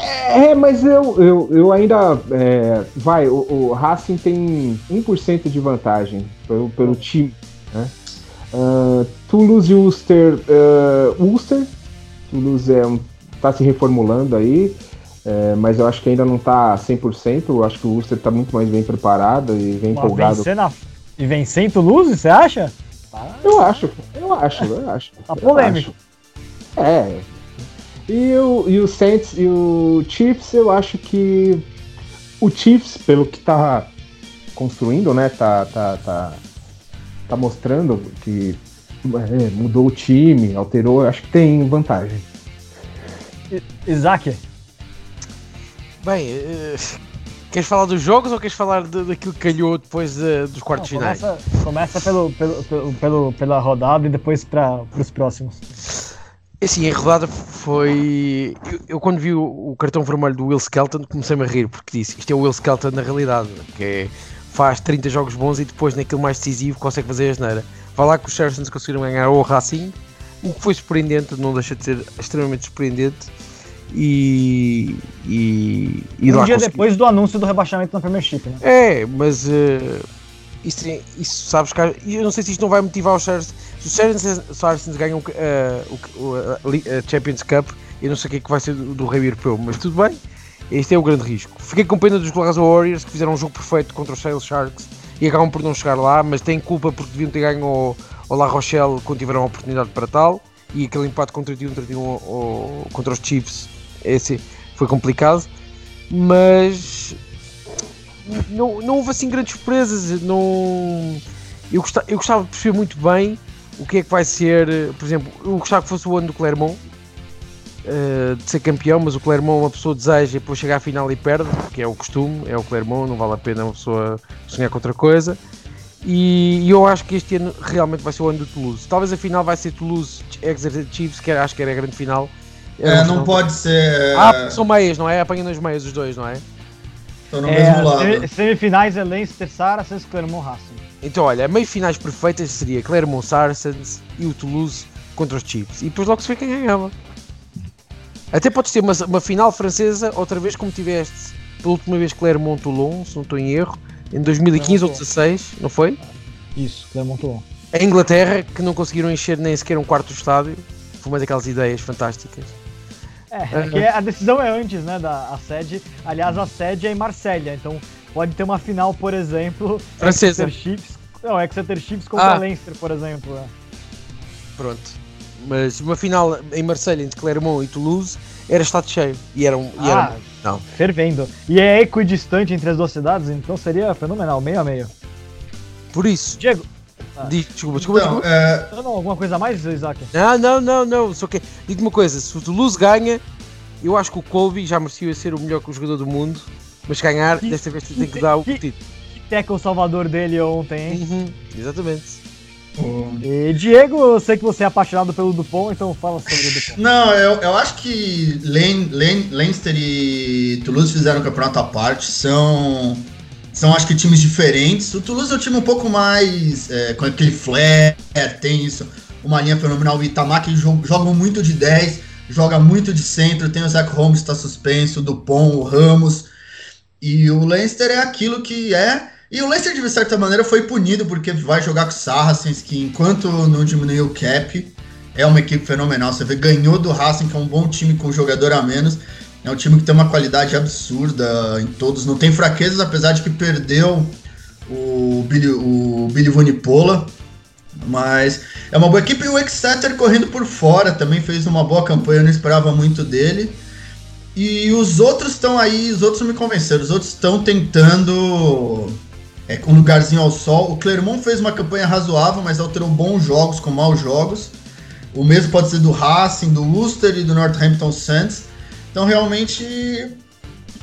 É, mas eu, eu, eu ainda. É, vai, o, o, Racing tem 1% de vantagem pelo, pelo time. Né? Uh, Toulouse e Ulster. Uh, Ulster. Toulouse é um, tá se reformulando aí. É, mas eu acho que ainda não tá 100%. Eu acho que o Ulster tá muito mais bem preparado e vem empolgado. Na... E vencer em Toulouse, você acha? Eu acho, eu acho, eu acho. Tá polêmico. É, e o, e o Saints e o Chiefs, eu acho que o Chiefs, pelo que tá construindo, né, tá, tá, tá, tá mostrando que é, mudou o time, alterou, eu acho que tem vantagem. Isaac? Bem, uh, queres falar dos jogos ou queres falar de, daquilo que calhou depois de, dos quartos Não, começa, finais? Começa pelo, pelo, pelo, pela rodada e depois para os próximos. Assim, a rodada foi. Eu, eu, quando vi o, o, cartão vermelho do Will Skelton comecei-me a rir, porque disse isto é o Will Skelton na realidade, que é, faz 30 jogos bons e depois naquele mais decisivo consegue fazer a asneira. Vai lá que os Saracens conseguiram ganhar o Racing, o que foi surpreendente, não deixa de ser extremamente surpreendente. E. e, e um dia depois do anúncio do rebaixamento na Premiership, né? É, mas. Uh, isso, isso sabes, cara, eu não sei se isto não vai motivar os Saracens. Se os Saracens ganham uh, o, a Champions Cup, eu não sei o que é que vai ser do, do Rei Europeu, mas tudo bem. Este é o grande risco. Fiquei com pena dos Glasgow Warriors que fizeram um jogo perfeito contra os Sale Sharks e acabam por não chegar lá, mas têm culpa porque deviam ter ganho ao, La Rochelle quando tiveram a oportunidade para tal. E aquele empate contra 31 31 contra os Chiefs esse foi complicado. Mas não, não houve assim grandes surpresas. Não, eu, gostava, eu gostava de perceber muito bem o que é que vai ser. Por exemplo, eu gostava que fosse o ano do Clermont uh, de ser campeão, mas o Clermont uma pessoa deseja e depois chega à final e perde, que é o costume, é o Clermont, não vale a pena uma pessoa sonhar com outra coisa. E, e eu acho que este ano realmente vai ser o ano do Toulouse. Talvez a final vai ser Toulouse Exeter Chiefs, que acho que era a grande final. É, não pode ser. Ah, são meias, não é? Apanham nas meias os dois, não é? Estão no é, mesmo lado. Semifinais é Leinster Saracens, Clermont Racing. Então, olha, meio finais perfeitas seria Clermont Saracens e o Toulouse contra os Chiefs. E depois logo se vê quem ganhava. Até pode ter uma, uma final francesa, outra vez como tiveste pela última vez Clermont-Toulon, se não estou em erro, em 2015 ou 16, não foi? Isso, Clermont Toulon. A Inglaterra, que não conseguiram encher nem sequer um quarto do estádio. Foi uma daquelas ideias fantásticas. É, é que a decisão é antes, né, da a sede. Aliás, a sede é em Marselha, então pode ter uma final, por exemplo, Francesa. Exeter Chiefs, não, Exeter Chiefs contra Ah. Leinster, por exemplo. é. Pronto. Mas uma final em Marselha entre Clermont e Toulouse era estado cheio. E era um. E Ah. era, não. Fervendo. E é equidistante entre as duas cidades, então seria fenomenal, meio a meio. Por isso. Diego, Ah. Desculpa, desculpa, Então, desculpa. é, não, não, alguma coisa a mais, Isaac? Não, não, não, não. Só que digo uma coisa, se o Toulouse ganha, eu acho que o Colby já merecia ser o melhor jogador do mundo, mas ganhar, Que- desta vez tem que dar o que- título. Que teca o salvador dele ontem, hein? Uhum, exatamente. o- E Diego, eu sei que você é apaixonado pelo Dupont, então fala sobre o Dupont. Não, eu, eu acho que Len, Len, Leinster e Toulouse fizeram um campeonato à parte. São, são acho que times diferentes. O Toulouse é um time um pouco mais é, com aquele flair, tem isso, uma linha fenomenal. O Itamar que jo- joga muito de 10, joga muito de centro. Tem o Zach Holmes está suspenso, o Dupont, o Ramos. E o Leinster é aquilo que é. E o Leicester, de certa maneira, foi punido porque vai jogar com o Saracens, que enquanto não diminuiu o cap, é uma equipe fenomenal. Você vê, ganhou do Racing, que é um bom time com um jogador a menos. É um time que tem uma qualidade absurda em todos. Não tem fraquezas, apesar de que perdeu o Billy, o Billy. Mas é uma boa equipe. E o Exeter correndo por fora também fez uma boa campanha. Eu não esperava muito dele. E os outros estão aí, os outros me convenceram. Os outros estão tentando é, um lugarzinho ao sol. O Clermont fez uma campanha razoável, mas alterou bons jogos com maus jogos. O mesmo pode ser do Racing, do Worcester e do Northampton Saints. Então realmente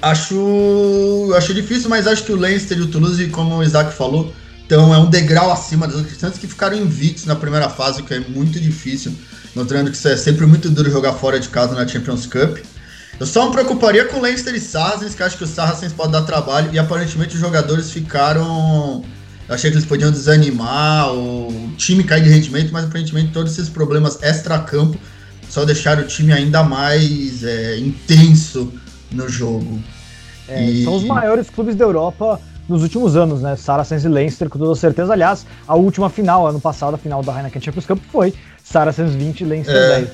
acho, acho difícil, mas acho que o Leinster e o Toulouse, como o Isaac falou, então é um degrau acima das outras Santos que ficaram invictos na primeira fase, o que é muito difícil. Mostrando que isso é sempre muito duro jogar fora de casa na Champions Cup. Eu só me preocuparia com o Leinster e Saracens, que acho que os Saracens podem dar trabalho, e aparentemente os jogadores ficaram. Eu achei que eles podiam desanimar, o time cair de rendimento, mas aparentemente todos esses problemas extra-campo só deixaram o time ainda mais é, intenso no jogo. É, E- São os maiores clubes da Europa nos últimos anos, né? Saracens e Leinster, com toda certeza. Aliás, a última final, ano passado, a final da Heineken Champions Cup foi Saracens 20 e Leinster É. 10.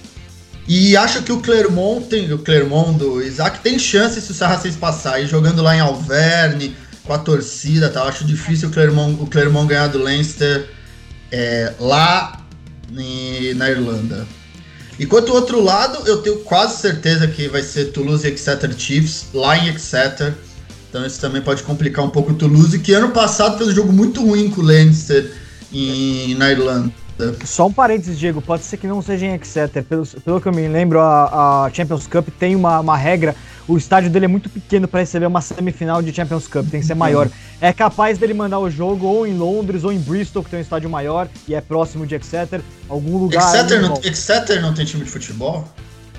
E acho que o Clermont tem, o Clermont do Isaac tem chance se o Saracens passar. E jogando lá em Alverne, com a torcida, tá? Acho difícil o Clermont, o Clermont ganhar do Leinster é, lá em- na Irlanda. Enquanto o outro lado, eu tenho quase certeza que vai ser Toulouse e Exeter Chiefs, lá em Exeter. Então isso também pode complicar um pouco o Toulouse, que ano passado fez um jogo muito ruim com o Leinster em, na Irlanda. Só um parênteses, Diego, pode ser que não seja em Exeter. Pelo, pelo que eu me lembro, a, a Champions Cup tem uma, uma regra. O estádio dele é muito pequeno para receber uma semifinal de Champions Cup, tem que ser maior. É capaz dele mandar o jogo ou em Londres ou em Bristol, que tem um estádio maior e é próximo de Exeter, algum lugar. Exeter não. Exeter não tem time de futebol?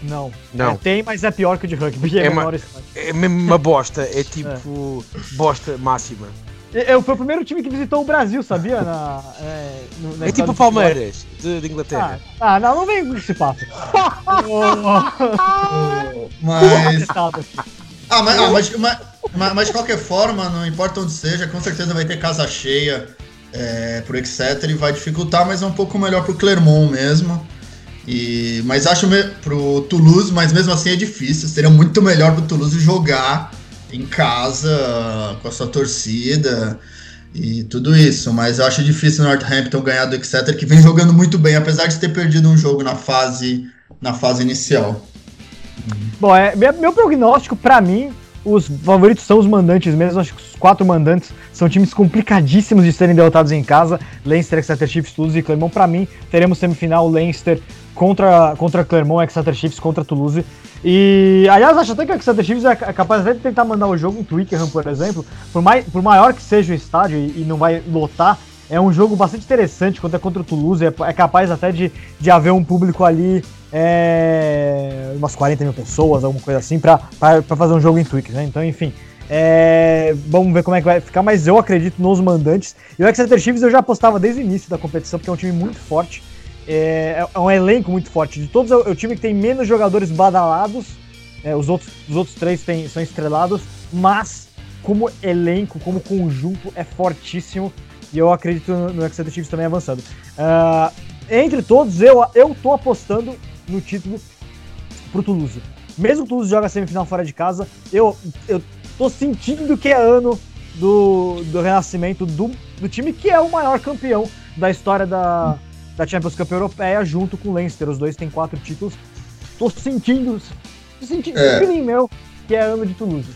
Não. Não. É, tem, mas é pior que o de rugby. É, É uma- menor estádio. É mesmo uma bosta, é tipo bosta máxima. É, é, foi o primeiro time que visitou o Brasil, sabia? Na, é, no- na É tipo o Palmeiras de, de Inglaterra. Ah, ah, não, não vem com esse papo. Mas. Ah, mas, ah, mas, mas, mas- mas de qualquer forma, não importa onde seja, com certeza vai ter casa cheia é, pro Exeter e vai dificultar, mas é um pouco melhor pro Clermont mesmo. E, mas acho me, pro Toulouse, mas mesmo assim é difícil. Seria muito melhor pro Toulouse jogar em casa com a sua torcida e tudo isso. Mas eu acho difícil o Northampton ganhar do Exeter, que vem jogando muito bem, apesar de ter perdido um jogo na fase, na fase inicial. Bom, é, meu, prognóstico, pra mim, os favoritos são os mandantes mesmo. Acho que os quatro mandantes são times complicadíssimos de serem derrotados em casa. Leinster, Exeter Chiefs, Toulouse e Clermont. Pra mim, teremos semifinal Leinster contra, contra Clermont, Exeter Chiefs contra Toulouse. E, aliás, acho até que o Exeter Chiefs é ca- capaz até de tentar mandar o jogo em Twickenham, por exemplo. Por, mais, por maior que seja o estádio e, e não vai lotar, é um jogo bastante interessante contra, contra o Toulouse. É, é capaz até de, de haver um público ali, é, umas 40 mil pessoas, alguma coisa assim, pra fazer um jogo em Twickenham, né? Então, enfim. é, vamos ver como é que vai ficar, mas eu acredito nos mandantes. E o Exeter Chiefs eu já apostava desde o início da competição, porque é um time muito forte. É, é um elenco muito forte. De todos, é o, é time que tem menos jogadores badalados. É, os, outros, os outros três têm, são estrelados, mas como elenco, como conjunto, é fortíssimo. E eu acredito no Exeter Chiefs também avançando. Uh, entre todos, eu, eu tô apostando no título pro Toulouse. Mesmo que o Toulouse joga semifinal fora de casa, eu, eu tô sentindo que é ano do, do renascimento do, do time que é o maior campeão da história da, da Champions Cup Europeia, junto com o Leinster. Os dois têm quatro títulos. Tô sentindo, tô sentindo é. um meu que é ano de Toulouse.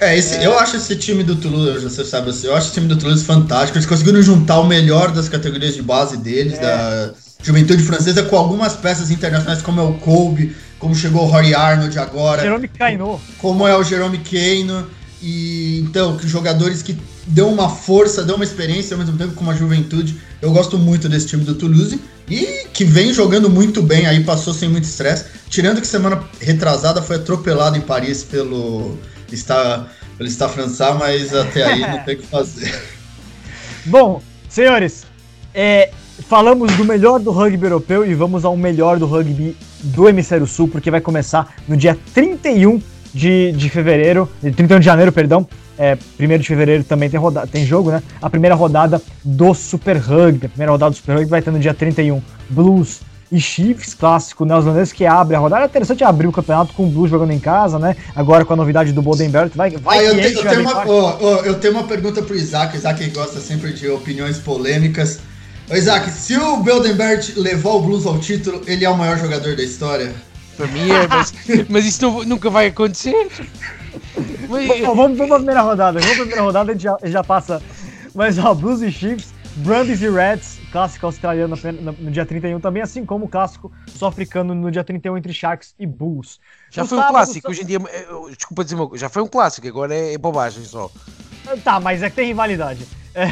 É, esse, é. eu acho esse time do Toulouse, você sabe, eu acho esse time do Toulouse fantástico. Eles conseguiram juntar o melhor das categorias de base deles, é. da juventude francesa, com algumas peças internacionais, como é o Kobe, como chegou o Rory Arnold agora. Jerome Caino. Como é o Jerome Caino. E então, que jogadores que deu uma força, deu uma experiência ao mesmo tempo com uma juventude. Eu gosto muito desse time do Toulouse e que vem jogando muito bem aí, passou sem muito estresse. Tirando que semana retrasada foi atropelado em Paris pelo está pelo está mas até aí não tem o que fazer. Bom, senhores, é, falamos do melhor do rugby europeu e vamos ao melhor do rugby do Hemisfério Sul, porque vai começar no dia 31 de, de fevereiro, 31 de janeiro, perdão. É, 1 de fevereiro também tem, roda, tem jogo, né? A primeira rodada do Super Rugby. A primeira rodada do Super Rugby vai ter no dia 31. Blues e Chiefs, clássico neozelandês, que abre a rodada. É interessante abrir o campeonato com o Blues jogando em casa, né? Agora com a novidade do Bodenberg. Vai, vai ah, eu, te, eu, tenho uma, oh, oh, eu tenho uma pergunta pro Isaac. O Isaac gosta sempre de opiniões polêmicas. Ô, Isaac, se o Beldenberg levou o Blues ao título, ele é o maior jogador da história? Para mim é, mas, mas isso não, nunca vai acontecer. Bom, vamos, vamos pra primeira rodada. Vamos pra primeira rodada, a gente já, já passa. Mas ó, Blues e Chiefs, Brumbies e Reds, clássico australiano no, dia 31 também, assim como o clássico sul-africano no dia 31 entre Sharks e Bulls. Já no foi sábado, um clássico, hoje em dia, eh, desculpa dizer uma coisa, já foi um clássico, agora é, é bobagem só. Tá, mas é que tem rivalidade. É,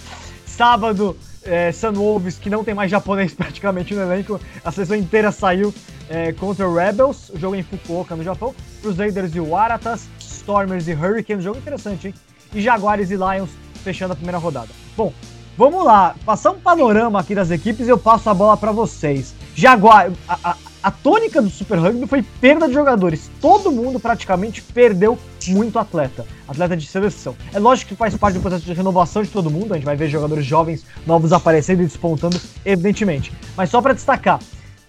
sábado, é, Wolves que não tem mais japonês praticamente no elenco, a seleção inteira saiu é, contra o Rebels, o jogo em Fukuoka, no Japão, Crusaders e Waratahs, Stormers e Hurricanes, jogo interessante, hein? E Jaguares e Lions fechando a primeira rodada. Bom, vamos lá, passar um panorama aqui das equipes e eu passo a bola para vocês. Jaguar, a, a, a, tônica do Super Rugby foi perda de jogadores. Todo mundo praticamente perdeu muito atleta, atleta de seleção. É lógico que faz parte do processo de renovação de todo mundo, a gente vai ver jogadores jovens novos aparecendo e despontando, evidentemente. Mas só para destacar,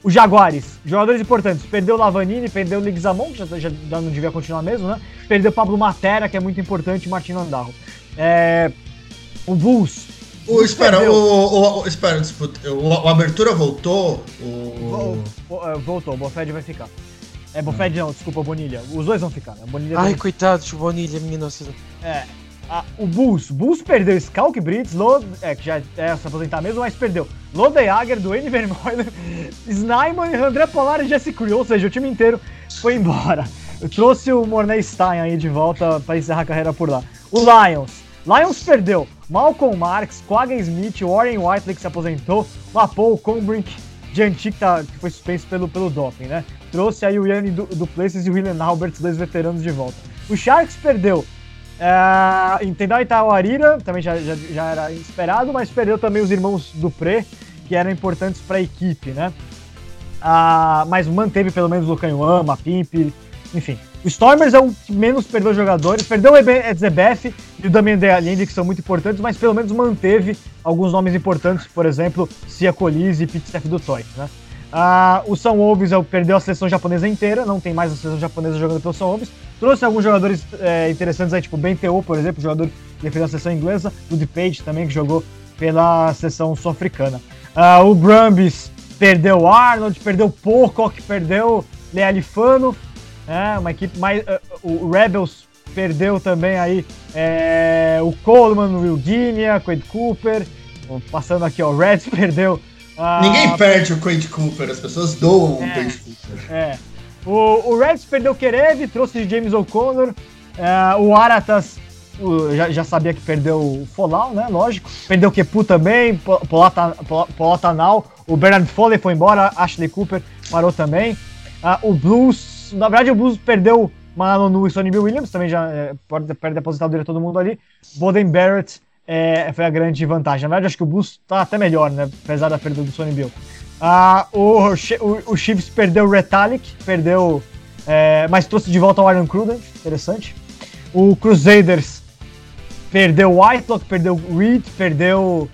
o Jaguares, jogadores importantes, perdeu o Lavanini, perdeu o Ligzamon, que já, já, já, não devia continuar mesmo, né? Perdeu o Pablo Matera, que é muito importante, e Martino Andarro. É, o Bulls, o, espera, o, o, o, espera, disputa, o, o Abertura voltou? O... Voltou, o Bofed vai ficar. É, Bofed não, desculpa, o Bonilha. Os dois vão ficar, né? Bonilha Ai, coitado do Bonilha, nossa. É. A, o Bulls. Bulls perdeu Skalk Brits, Lod, é, que já é se aposentar mesmo, mas perdeu Lodejager, Duane Vermeulen, Snyman, André Polar e Jesse Creel, ou seja, o time inteiro foi embora. Eu trouxe o Mornay Stein aí de volta para encerrar a carreira por lá. O Lions. Lions perdeu Malcolm Marks, Quagga Smith, Warren Whiteley que se aposentou, Lapou, Combrink, Janti que, tá, que foi suspenso pelo, pelo doping, né? Trouxe aí o Yanni Duplessis e o William Albert, dois veteranos de volta. O Sharks perdeu é, Entendeu Itauarira, também já, já, já, era esperado, mas perdeu também os irmãos Dupré, que eram importantes para a equipe, né? Ah, mas manteve pelo menos o Canhuama, Pimp, enfim. O Stormers é o que menos perdeu jogadores, perdeu o Ezebeth e o Damien Dealinde, que são muito importantes, mas pelo menos manteve alguns nomes importantes, por exemplo, Cia Colise e Pete do Toy, né? Ah, o São Wolves perdeu a seleção japonesa inteira, não tem mais a seleção japonesa jogando pelo São Wolves. Trouxe alguns jogadores é, interessantes aí, tipo Ben Teo, por exemplo, jogador que defendeu a seleção inglesa, o Page também, que jogou pela seleção sul-africana. Ah, o Brumbies perdeu o Arnold, perdeu Pocock, perdeu Lealifano, é, uma equipe mais. Uh, o Rebels perdeu também aí é, o Coleman, o Will Guinea, Quade Cooper. Passando aqui, ó, o Reds perdeu. Ninguém perde o Quade Cooper, as pessoas doam é, o Quade Cooper. É. O, o Reds perdeu o Kerev, trouxe James O'Connor. É, o Aratas o, já, já, sabia que perdeu o Folau, né? Lógico. Perdeu o Kepu também, Polatanal. O Bernard Foley foi embora, Ashley Cooper parou também. Uh, o Blues na verdade, o Blues perdeu Marlon no e Sonny Bill Williams, também já é, perde, perde a aposentadoria todo mundo ali. Boden Barrett é, foi a grande vantagem. Na verdade, acho que o Blues tá até melhor, né? Apesar da perda do Sonny Bill. Ah, o, o, o Chiefs perdeu o Retalic, perdeu. É, mas trouxe de volta o Iron Cruden, interessante. O Crusaders Perdeu Whitelock, perdeu Reed, perdeu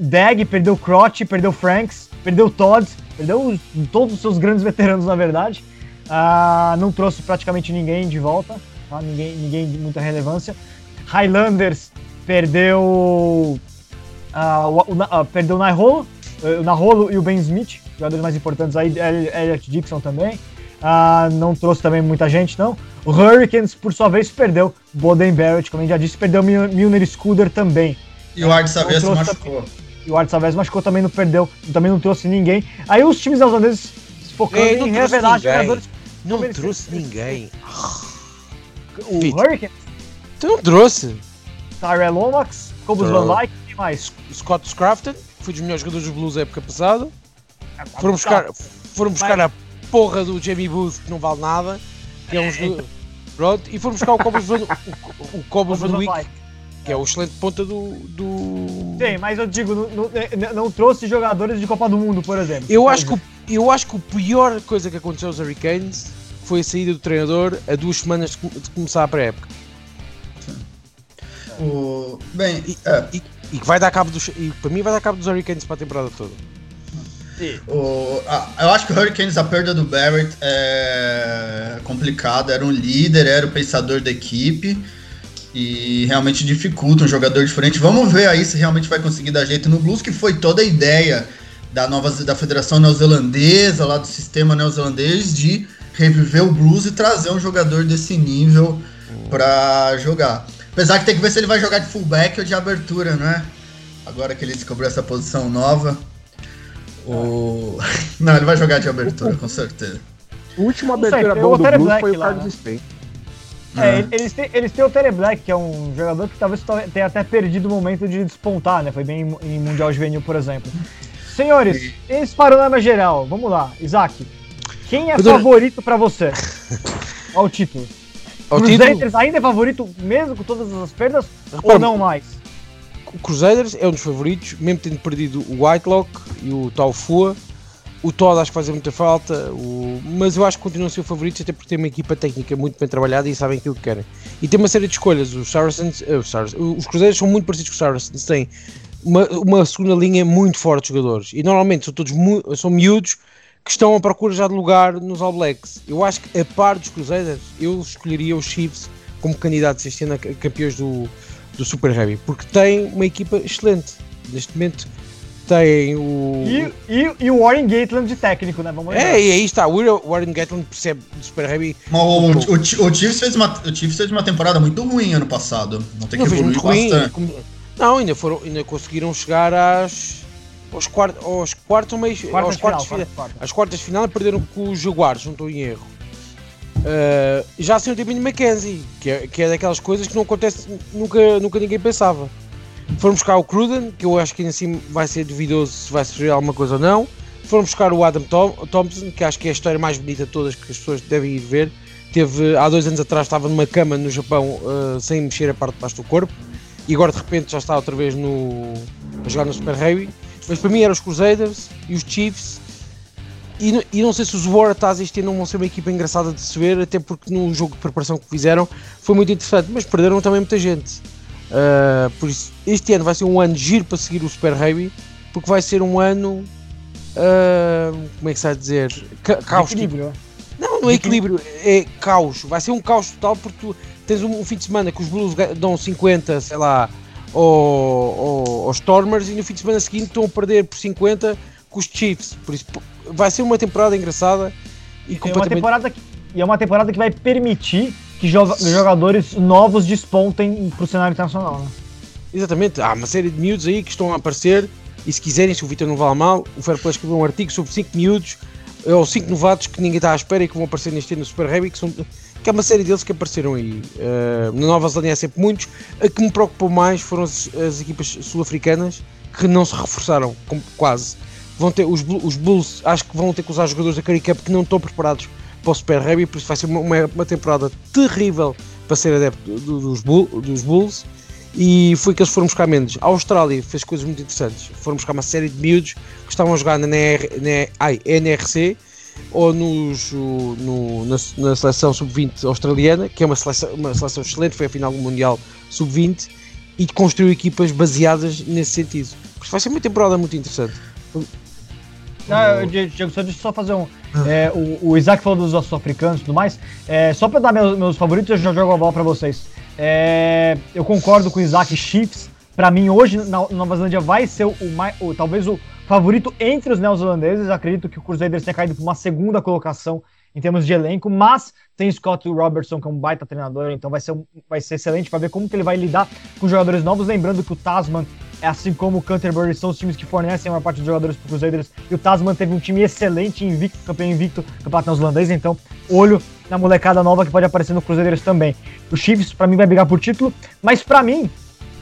Dag, perdeu Crotch, perdeu Franks, perdeu Todd, perdeu todos os seus grandes veteranos, na verdade. Ah, não trouxe praticamente ninguém de volta, tá? ninguém, ninguém de muita relevância. Highlanders perdeu ah, o, o, o, perdeu o Naholo, o Naholo e o Ben Smith, jogadores mais importantes aí, Elliot Dixon também. Ah, não trouxe também muita gente, não. O Hurricanes, por sua vez, perdeu Boden Barrett, como a gente já disse, perdeu Milner Scooter também. E o Ard Savez machucou. E o Ard Savez machucou, também não perdeu, também não trouxe ninguém. Aí os times neozelandeses focando Ei, em revelar jogadores. Não trouxe ninguém. O. Hurricanes? Tu não trouxe? Tyrell Lomax, Cobus Van Dyke, quem mais? Scott Scrafton, foi dos melhores jogadores dos Blues da época passada. É, foram buscar, foram buscar a porra do Jamie Booth, que não vale nada. Que é um jogador. Pronto, e foram buscar o Cobus Van, o, o Cobus Van Wick, que é o excelente ponta do, do. Sim, mas eu digo, não, não, não, trouxe jogadores de Copa do Mundo, por exemplo. Eu acho, que o, eu acho que a pior coisa que aconteceu aos Hurricanes foi a saída do treinador a duas semanas de começar a pré-época. O... Bem, e, é. e, e, vai dar cabo dos. E para mim vai dar cabo dos Hurricanes para a temporada toda. O, eu acho que o Hurricanes, a perda do Barrett é complicada. Era um líder, era o pensador da equipe e realmente dificulta um jogador diferente. Vamos ver aí se realmente vai conseguir dar jeito no Blues, que foi toda a ideia da nova da Federação Neozelandesa, lá do sistema neozelandês, de reviver o Blues e trazer um jogador desse nível para jogar. Apesar que tem que ver se ele vai jogar de fullback ou de abertura, né? Agora que ele descobriu essa posição nova. O... Não, ele vai jogar de abertura, com certeza. O último abertura bom do Blues foi o Carlos Spain. É, é. Eles, têm, eles têm o Tere Black, que é um jogador que talvez tenha até perdido o momento de despontar, né? Foi bem em Mundial Juvenil, por exemplo. Senhores, esse panorama geral, vamos lá. Isaac, quem é favorito para você ao título? O Crusaders ainda é favorito, mesmo com todas as perdas, Repara, ou não mais? o Crusaders é um dos favoritos, mesmo tendo perdido o Whitelock e o Taufua. O Todd acho que faz muita falta, o... mas eu acho que continuam a ser favoritos até porque tem uma equipa técnica muito bem trabalhada e sabem aquilo que querem. E tem uma série de escolhas. Os Saracens, uh, os, Saracens os Crusaders são muito parecidos com os Saracens, têm uma, uma segunda linha muito forte de jogadores e normalmente são todos são miúdos que estão à procura já de lugar nos All Blacks. Eu acho que a par dos Crusaders, eu escolheria os Chiefs como candidatos este ano a campeões do, do Super Heavy, porque tem uma equipa excelente. Neste momento tem o. E, e, e o Warren Gatland de técnico, né? Vamos é, e aí está. O Warren Gatland percebe do Super Heavy. Mas o, o, o, o, Chiefs fez uma, o Chiefs fez uma temporada muito ruim ano passado. Não tem que não, evoluir bastante. Ruim, não, ainda, foram, ainda conseguiram chegar às. Aos, quart, aos quartos, meio, quartas aos quartos final, quartas, às quartas final perderam com os Jaguars, não estou em erro. Uh, já sem o Timmy McKenzie, que é, que é daquelas coisas que não acontece, nunca, nunca ninguém pensava. Foram buscar o Cruden, que eu acho que ainda assim vai ser duvidoso se vai surgir alguma coisa ou não. Foram buscar o Adam Tom, Thompson, que acho que é a história mais bonita de todas que as pessoas devem ir ver. Teve, há dois anos atrás estava numa cama no Japão uh, sem mexer a parte de baixo do corpo e agora de repente já está outra vez no, a jogar no Super Heavy. Mas para mim eram os Crusaders e os Chiefs e, e, não sei se os Waratahs este ano vão ser uma equipa engraçada de se ver, até porque no jogo de preparação que fizeram foi muito interessante, mas perderam também muita gente. Uh, por isso, este ano vai ser um ano giro para seguir o Super Heavy, porque vai ser um ano. Uh, como é que se vai dizer? Ca caos. Equilíbrio. Não, não é equilíbrio, é caos. Vai ser um caos total porque tu tens um, um fim de semana que os Blues dão 50, sei lá, aos Stormers e no fim de semana seguinte estão a perder por 50 com os Chiefs. Por isso vai ser uma temporada engraçada e, é completamente... uma temporada que, e é uma temporada que vai permitir que jogadores novos despontem para o cenário internacional. Né? Exatamente, há uma série de miúdos aí que estão a aparecer e se quiserem, se o Vitor não vale mal, o Fairplay escreveu um artigo sobre 5 miúdos ou 5 novatos que ninguém está à espera e que vão aparecer neste ano no Super Heavy, que, são, que é uma série deles que apareceram aí. Uh, na Nova Zelândia há sempre muitos. A que me preocupou mais foram as, as equipas sul-africanas que não se reforçaram, quase vão ter os, os Bulls, acho que vão ter que usar jogadores da Curry Cup que não estão preparados para o Super Heavy, por isso vai ser uma, uma temporada terrível para ser adepto dos, dos Bulls. E foi que eles foram buscar menos. A Austrália fez coisas muito interessantes. Foram buscar uma série de miúdos que estavam a jogar na, na ai, NRC ou nos, no, na, na, seleção sub-20 australiana, que é uma seleção, uma seleção excelente, foi a final do Mundial sub-20 e de construir equipas baseadas nesse sentido. Porque vai ser uma temporada muito interessante. Ah, Diego, só deixa eu só fazer um. É, o, o, Isaac falou dos ossos africanos e tudo mais. É, só pra dar meus, meus favoritos, eu já jogo a bola pra vocês. É, eu concordo com o Isaac Chiefs. Pra mim, hoje, na Nova Zelândia vai ser o, mais, o, talvez o favorito entre os neozelandeses. Acredito que o Crusaders tenha caído para uma segunda colocação em termos de elenco, mas tem Scott Robertson, que é um baita treinador, então vai ser, vai ser excelente para ver como que ele vai lidar com jogadores novos. Lembrando que o Tasman, assim como o Canterbury, são os times que fornecem a maior parte dos jogadores para os Crusaders, e o Tasman teve um time excelente, invicto, campeão invicto campeonato neozelandês, então olho na molecada nova que pode aparecer no Crusaders também. O Chiefs, para mim, vai brigar por título, mas para mim,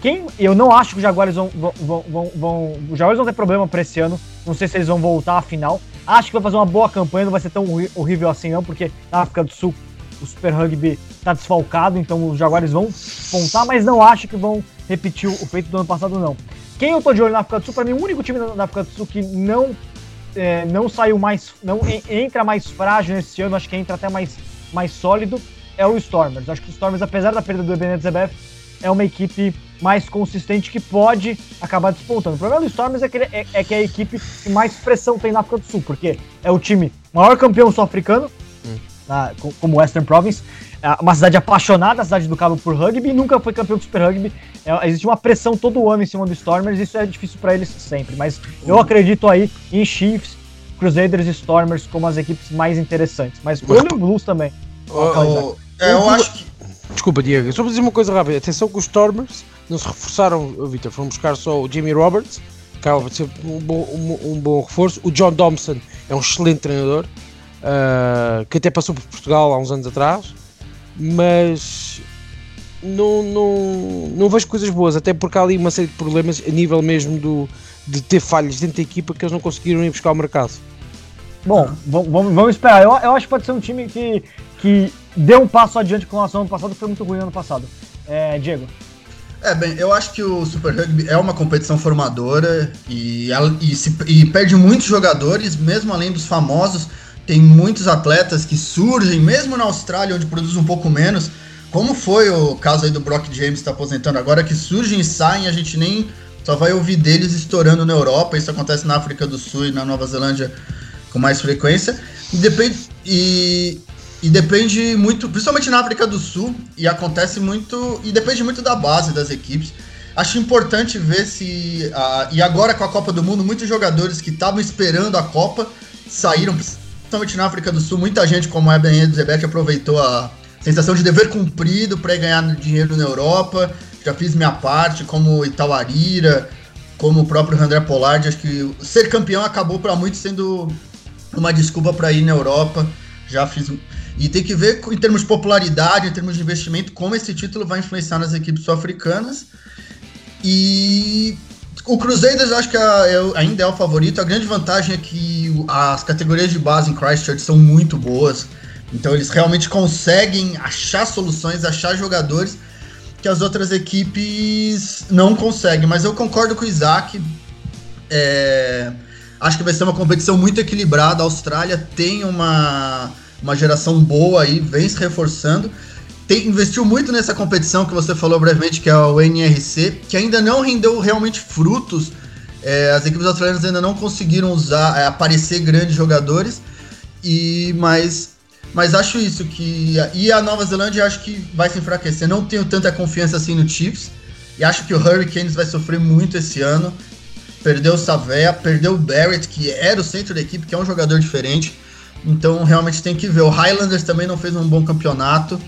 quem, eu não acho que os Jaguares vão, vão, vão, vão, Os Jaguares vão ter problema para esse ano. Não sei se eles vão voltar à final. Acho que vai fazer uma boa campanha, não vai ser tão horrível assim, não, porque na África do Sul o Super Rugby tá desfalcado, então os Jaguares vão pontar, mas não acho que vão repetir o feito do ano passado, não. Quem eu tô de olho na África do Sul, para mim, o único time da África do Sul que não, é, não saiu mais. não entra mais frágil nesse ano, acho que entra até mais, mais sólido, é o Stormers. Acho que o Stormers, apesar da perda do Ebenezer Zebef, é uma equipe mais consistente que pode acabar despontando. O problema do Stormers é que, é, é que é a equipe que mais pressão tem na África do Sul, porque é o time maior campeão sul-africano, hum. como Western Province, é uma cidade apaixonada, a cidade do Cabo por rugby, e nunca foi campeão de Super Rugby. É, existe uma pressão todo ano em cima do Stormers, isso é difícil para eles sempre. Mas eu acredito aí em Chiefs, Crusaders e Stormers como as equipes mais interessantes. Mas olho o Blues também. Oh, oh, é, eu acho que. Desculpa, Diego, só para dizer uma coisa rápida. Atenção que os Stormers não se reforçaram, Vitor, foram buscar só o Jamie Roberts, que acaba de ser um bom, um, um bom reforço. O John Thompson é um excelente treinador, uh, que até passou por Portugal há uns anos atrás, mas não, não, não vejo coisas boas, até porque há ali uma série de problemas a nível mesmo do, de ter falhas dentro da equipa que eles não conseguiram ir buscar ao mercado. Bom, vamos, vamos esperar. Eu, eu acho que pode ser um time que, que deu um passo adiante com relação ao ano passado, que foi muito ruim ano passado. É, Diego. É, bem, eu acho que o Super Rugby é uma competição formadora e, e, se, e perde muitos jogadores, mesmo além dos famosos. Tem muitos atletas que surgem, mesmo na Austrália, onde produz um pouco menos, como foi o caso aí do Brock James está aposentando agora, que surgem e saem, a gente nem só vai ouvir deles estourando na Europa. Isso acontece na África do Sul e na Nova Zelândia com mais frequência. E depende, e, e depende muito, principalmente na África do Sul, e acontece muito, e depende muito da base das equipes. Acho importante ver se. Uh, e agora com a Copa do Mundo, muitos jogadores que estavam esperando a Copa saíram, principalmente na África do Sul. Muita gente, como a Eben Zebet, aproveitou a sensação de dever cumprido para ganhar dinheiro na Europa. Já fiz minha parte, como Itauarira, como o próprio André Pollard. Acho que ser campeão acabou para muitos sendo uma desculpa para ir na Europa. Já fiz e tem que ver em termos de popularidade, em termos de investimento, como esse título vai influenciar nas equipes sul-africanas. E o Crusaders acho que é, é, ainda é o favorito. A grande vantagem é que as categorias de base em Christchurch são muito boas. Então eles realmente conseguem achar soluções, achar jogadores que as outras equipes não conseguem. Mas eu concordo com o Isaac. É, acho que vai ser uma competição muito equilibrada. A Austrália tem uma uma geração boa aí, vem se reforçando. Tem, investiu muito nessa competição que você falou brevemente, que é o NRC, que ainda não rendeu realmente frutos. É, as equipes australianas ainda não conseguiram usar, é, aparecer grandes jogadores. E mas, mas acho isso que e a Nova Zelândia acho que vai se enfraquecer. Não tenho tanta confiança assim no Chiefs e acho que o Hurricanes vai sofrer muito esse ano. Perdeu o Savea, perdeu o Barrett, que era o centro da equipe, que é um jogador diferente. Então realmente tem que ver. O Highlanders também não fez um bom campeonato.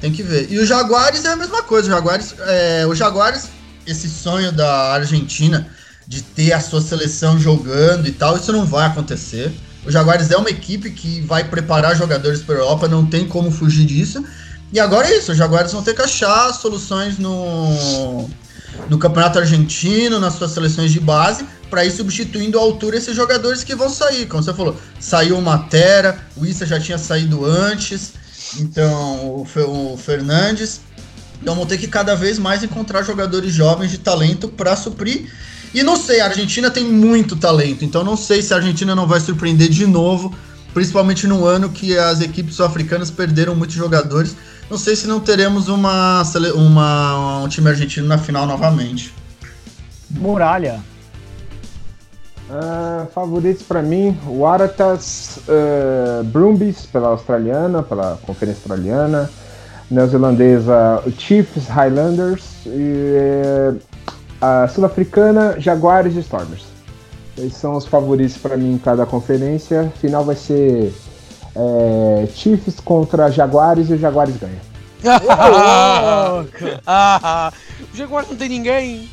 Tem que ver. E o Jaguares é a mesma coisa. O Jaguares, é, o Jaguares, esse sonho da Argentina de ter a sua seleção jogando e tal, isso não vai acontecer. O Jaguares é uma equipe que vai preparar jogadores para a Europa, não tem como fugir disso. E agora é isso, os Jaguares vão ter que achar soluções no, no Campeonato Argentino, nas suas seleções de base, para ir substituindo à altura esses jogadores que vão sair. Como você falou, saiu o Matera, o Issa já tinha saído antes, então o, Fernandes. Então vão ter que cada vez mais encontrar jogadores jovens de talento para suprir. E não sei, a Argentina tem muito talento, então não sei se a Argentina não vai surpreender de novo principalmente no ano que as equipes sul-africanas perderam muitos jogadores. Não sei se não teremos uma, uma um time argentino na final novamente. Muralha. Uh, favoritos para mim, o Waratahs, uh, Brumbies pela australiana, pela conferência australiana, neozelandesa Chiefs, Highlanders e uh, a sul-africana Jaguares e Stormers. Esses são os favoritos para mim em cada conferência. Final vai ser é, Chiefs contra Jaguares e o Jaguares ganha. o Jaguares não tem ninguém.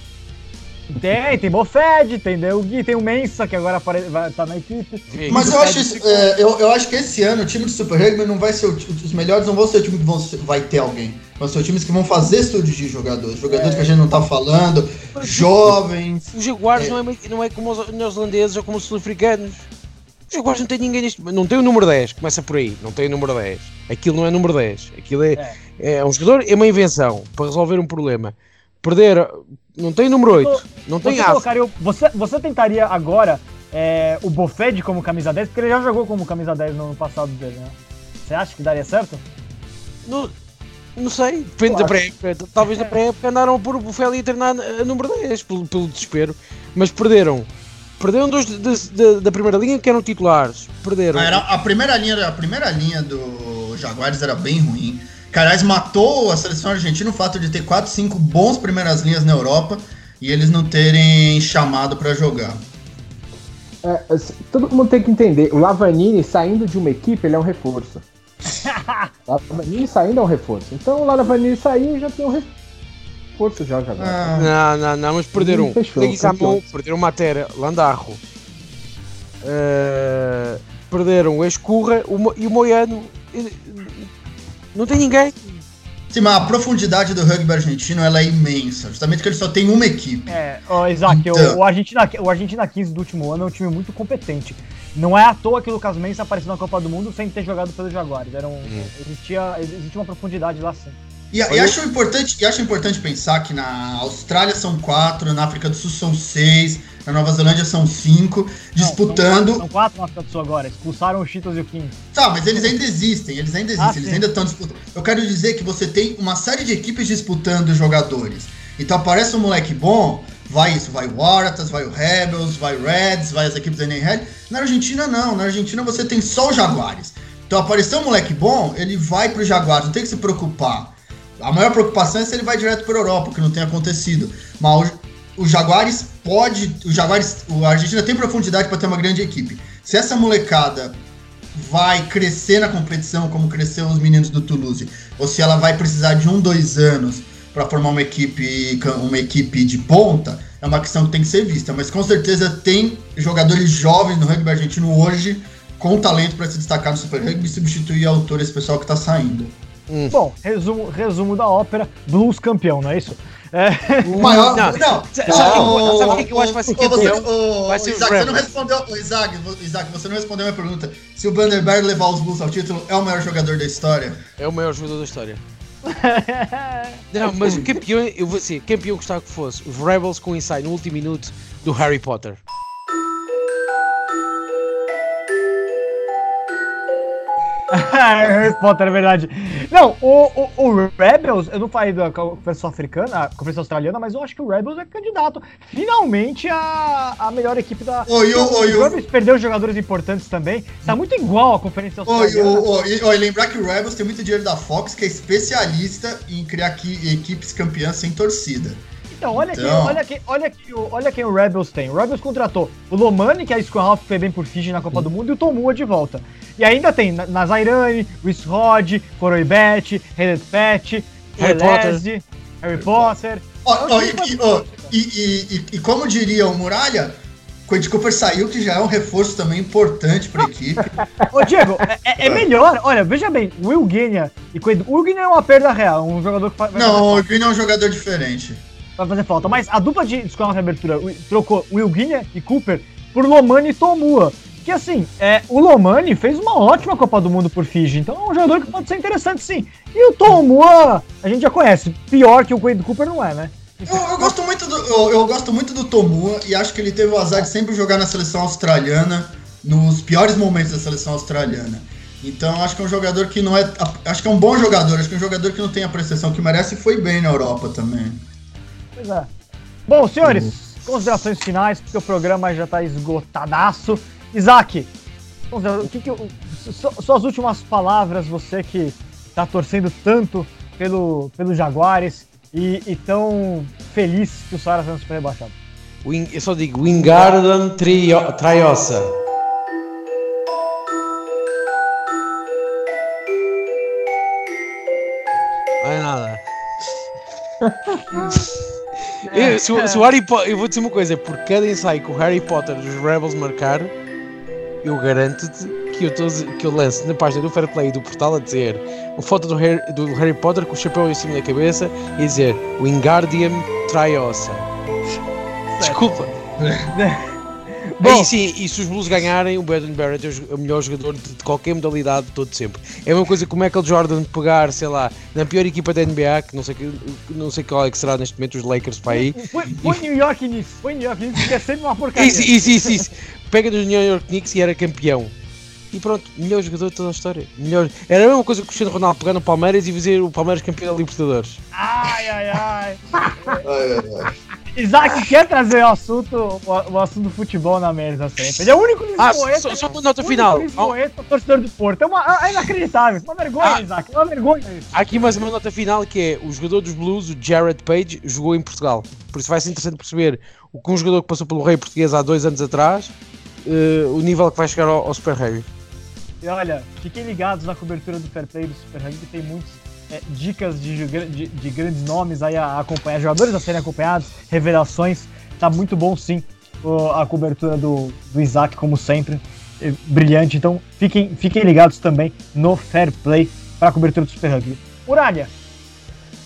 Tem, tem Bofed, tem Gui, tem o Mensa, que agora apare... vai, tá na equipe. Mas eu acho, isso, é, eu, eu acho que esse ano o time de Super Rugby não vai ser. O, os melhores não vão ser o time que vão, vai ter alguém. Vão ser os times que vão fazer estúdios de jogadores. Jogadores é. que a gente não tá falando, jovens. Os Jaguares é. Não, é, não é como os neozelandeses ou como os sul-africanos. Os Jaguares não tem ninguém neste. Não tem o número 10, começa por aí. Não tem o número 10. Aquilo não é número 10. Aquilo é, é. é um jogador, é uma invenção para resolver um problema. Perder não tem número 8. Não tem você colocaria, você, você tentaria agora é, o Bofed como camisa 10, porque ele já jogou como camisa 10 no ano passado dele, né? Você acha que daria certo? Não, não sei, depende da pré-época. Talvez na pré-época andaram por o Bofed e treinar a número 10 pelo, pelo desespero, mas perderam. Perderam dois de, de, de, da primeira linha que eram titulares. Perderam. Ah, era a primeira linha, a primeira linha do Jaguares era bem ruim. Carais matou a seleção argentina o fato de ter 4, 5 bons primeiras linhas na Europa e eles não terem chamado para jogar. É, todo mundo tem que entender, o Lavanini saindo de uma equipe, ele é um reforço. Lavanini saindo é um reforço. Então o Lavanini saiu já tem um reforço já, já. Ah. Não, não, não, mas perderam um. Fechou, perderam Matera, Landarro. Uh, perderam o Escurra o, e o Moiano não tem ninguém. Sim, mas a profundidade do rugby argentino ela é imensa, justamente porque ele só tem uma equipe. É, oh, Isaac, então... o, o, Argentina, o Argentina 15 do último ano é um time muito competente. Não é à toa que o Lucas Mendes apareceu na Copa do Mundo sem ter jogado pelos Jaguares. Era um, hum. existia, existia uma profundidade lá sim. E, e, acho importante, e acho importante pensar que na Austrália são quatro, na África do Sul são seis, na Nova Zelândia são cinco, disputando. Não, são, quatro, na África do Sul agora, expulsaram os Cheetos e o King. Tá, mas eles ainda existem, eles ainda existem, ah, eles sim. ainda estão disputando. Eu quero dizer que você tem uma série de equipes disputando jogadores. Então aparece um moleque bom, vai isso, vai o Waratahs, vai o Rebels, vai o Reds, vai as equipes da NRL. Na Argentina não, na Argentina você tem só os Jaguares. Então apareceu um moleque bom, ele vai pro Jaguares, não tem que se preocupar. A maior preocupação é se ele vai direto para a Europa, que não tem acontecido. Mas o, Jaguares pode. O Jaguares. O Argentina tem profundidade para ter uma grande equipe. Se essa molecada vai crescer na competição, como cresceu os meninos do Toulouse, ou se ela vai precisar de um, dois anos para formar uma equipe, uma equipe de ponta, é uma questão que tem que ser vista. Mas com certeza tem jogadores jovens no rugby argentino hoje com talento para se destacar no Super Rugby e substituir a autor esse pessoal que está saindo. Hum. Bom, resumo, resumo da ópera, blues campeão, não é isso? É. O maior. Não, não. Sabe, o, sabe o que eu acho que vai ser campeão? O, vai ser Isaac, você não respondeu. Isaac, Isaac, você não respondeu a minha pergunta. Se o Vanderberg levar os Blues ao título, é o maior jogador da história? É o maior jogador da história. não, mas o campeão, eu vou ser campeão gostava que fosse os Rebels com o ensaio no último minuto do Harry Potter. Potter, é verdade. Não, o, o, o, Rebels, eu não falei da Conferência Africana, a Conferência Australiana, mas eu acho que o Rebels é candidato finalmente a, a melhor equipe da. Oi, oi, o Rebels perdeu jogadores importantes também. Tá muito igual a Conferência Australiana. Oi, oi, oi, lembrar que o Rebels tem muito dinheiro da Fox, que é especialista em criar equipes campeãs sem torcida. Então, olha, então... Quem, olha, quem, olha, quem, olha quem o Rebels tem. O Rebels contratou o Lomani, que é o Ralph foi bem por Fiji na Copa do Mundo, e o Tomua de volta. E ainda tem Nazairani, Rhys Rod, Coroibet, Hated Pet, Harry Potter. Harry Potter. Oh, oh, e, oh, e, e, e, como diria o Muralha, Quentin Cooper saiu, que já é um reforço também importante para a equipe. Ô, Diego, é, é, melhor. Olha, veja bem, Will Guinea e Quentin. O Guinea é uma perda real, um jogador que faz. Não, o Guinea é um jogador diferente vai fazer falta. Mas a dupla de escola de abertura trocou Will Guinea e Cooper por Lomani e Tomua. Que assim, é, o Lomani fez uma ótima Copa do Mundo por Fiji, então é um jogador que pode ser interessante sim. E o Tomua, a gente já conhece, pior que o Quaid Cooper não é, né? Eu, eu, gosto muito do, eu, eu, gosto muito do Tomua e acho que ele teve o azar de sempre jogar na seleção australiana nos piores momentos da seleção australiana. Então acho que é um jogador que não é. Acho que é um bom jogador, acho que é um jogador que não tem a prestação que merece e foi bem na Europa também. Pois é. Bom, senhores, uhum. considerações finais, porque o programa já está esgotadaço. Isaac, o que que eu, suas últimas palavras, você que está torcendo tanto pelo, pelo Jaguares e, e tão feliz que o Saracens foi rebaixado. Eu só digo Wingarden Triosa. Não é nada. eu, se, se, o Harry Potter, eu vou dizer uma coisa, por cada ensaio que o Harry Potter dos Rebels marcar, eu garanto-te que eu, tô, que eu lance na página do Fair Play do portal a dizer uma foto do Harry, do Harry Potter com o chapéu em cima da cabeça e dizer Wingardium Triosa. Desculpa. Bom, e, sim, e se os Blues ganharem, o Brandon Barrett é o melhor jogador de, de, qualquer modalidade de todo sempre. É uma coisa como é que o Jordan pegar, sei lá, na pior equipa da NBA, que não sei, não sei qual é que será neste momento os Lakers para aí. Põe New York nisso, põe New York nisso, que é sempre uma porcaria. Isso, isso, isso, isso. Pega dos New York Knicks e era campeão. E pronto, melhor jogador de toda a história. Melhor. Era a mesma coisa que o Cristiano Ronaldo pegar no Palmeiras e fazer o Palmeiras campeão da Libertadores. Ai, ai, ai. ai, ai, ai. Isaac quer trazer o assunto, o, assunto do futebol na mesa sempre. Ele é o único lisboeta. Ah, só, só uma nota final. Lisboeta, torcedor do Porto. É, uma, é inacreditável. Uma vergonha, ah, Isaac. É uma vergonha isso. Aqui mais uma nota final que é o jogador dos Blues, o Jared Page, jogou em Portugal. Por isso vai ser interessante perceber o que um jogador que passou pelo Rei Português há dois anos atrás, uh, o nível que vai chegar ao, ao Super Rugby. E olha, fiquem ligados na cobertura do Fair Play do Super Rugby, tem muitos é, dicas de, de, de, grandes nomes aí a, acompanhar, jogadores a serem acompanhados, revelações. Tá muito bom sim a cobertura do, do Isaac, como sempre. É, brilhante. Então fiquem, fiquem ligados também no Fair Play para a cobertura do Super Rugby. Muralha!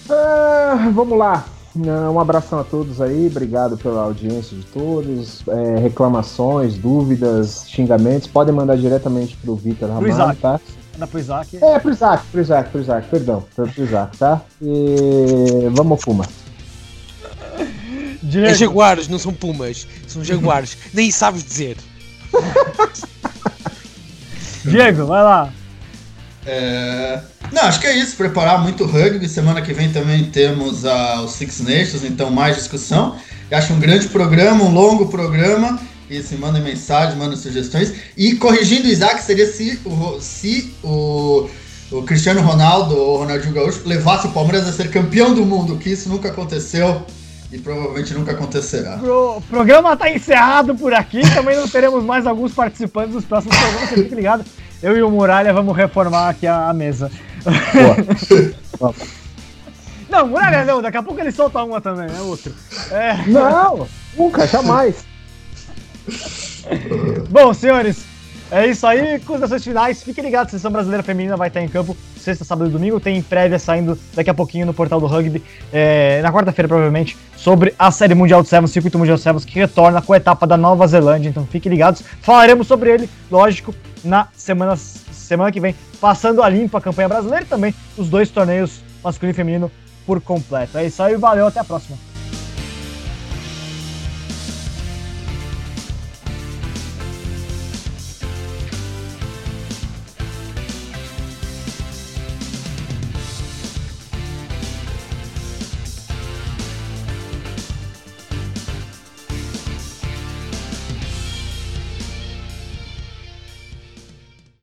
Ah, vamos lá. Um abração a todos aí, obrigado pela audiência de todos. É, reclamações, dúvidas, xingamentos, podem mandar diretamente para o Vitor Ramalho, tá? Manda pro Isaac. É, pro Isaac, pro Isaac, pro Isaac, perdão, pro, pro Isaac, tá? E vamos Puma. É jaguares, não são pumas, são jaguares, nem sabes dizer. Diego, vai lá. É... Não, acho que é isso. Preparar muito rugby. Semana que vem também temos uh, os Six Nations, então mais discussão. Eu acho um grande programa, um longo programa. E se mandem mensagem, mandem sugestões. E corrigindo o Isaac, seria se o, se o, o Cristiano Ronaldo ou o Ronaldinho Gaúcho levasse o Palmeiras a ser campeão do mundo, que isso nunca aconteceu e provavelmente nunca acontecerá. O programa está encerrado por aqui. Também não teremos mais alguns participantes dos próximos programas. Você fique ligado. Eu e o Muralha vamos reformar aqui a, a mesa. não, Muralha não. Daqui a pouco ele solta uma também, é outro. É... Não, nunca, jamais. Bom, senhores, é isso aí. Considerações finais. Fiquem ligados, a seleção brasileira feminina vai estar em campo sexta, sábado e domingo. Tem prévia saindo daqui a pouquinho no portal do rugby, é, na quarta-feira, provavelmente, sobre a Série Mundial de Sevens, Circuito Mundial de Sevens, que retorna com a etapa da Nova Zelândia. Então fiquem ligados. Falaremos sobre ele, lógico, na semana, semana que vem, passando a limpo a campanha brasileira e também os dois torneios masculino e feminino por completo. É isso aí, valeu, até a próxima.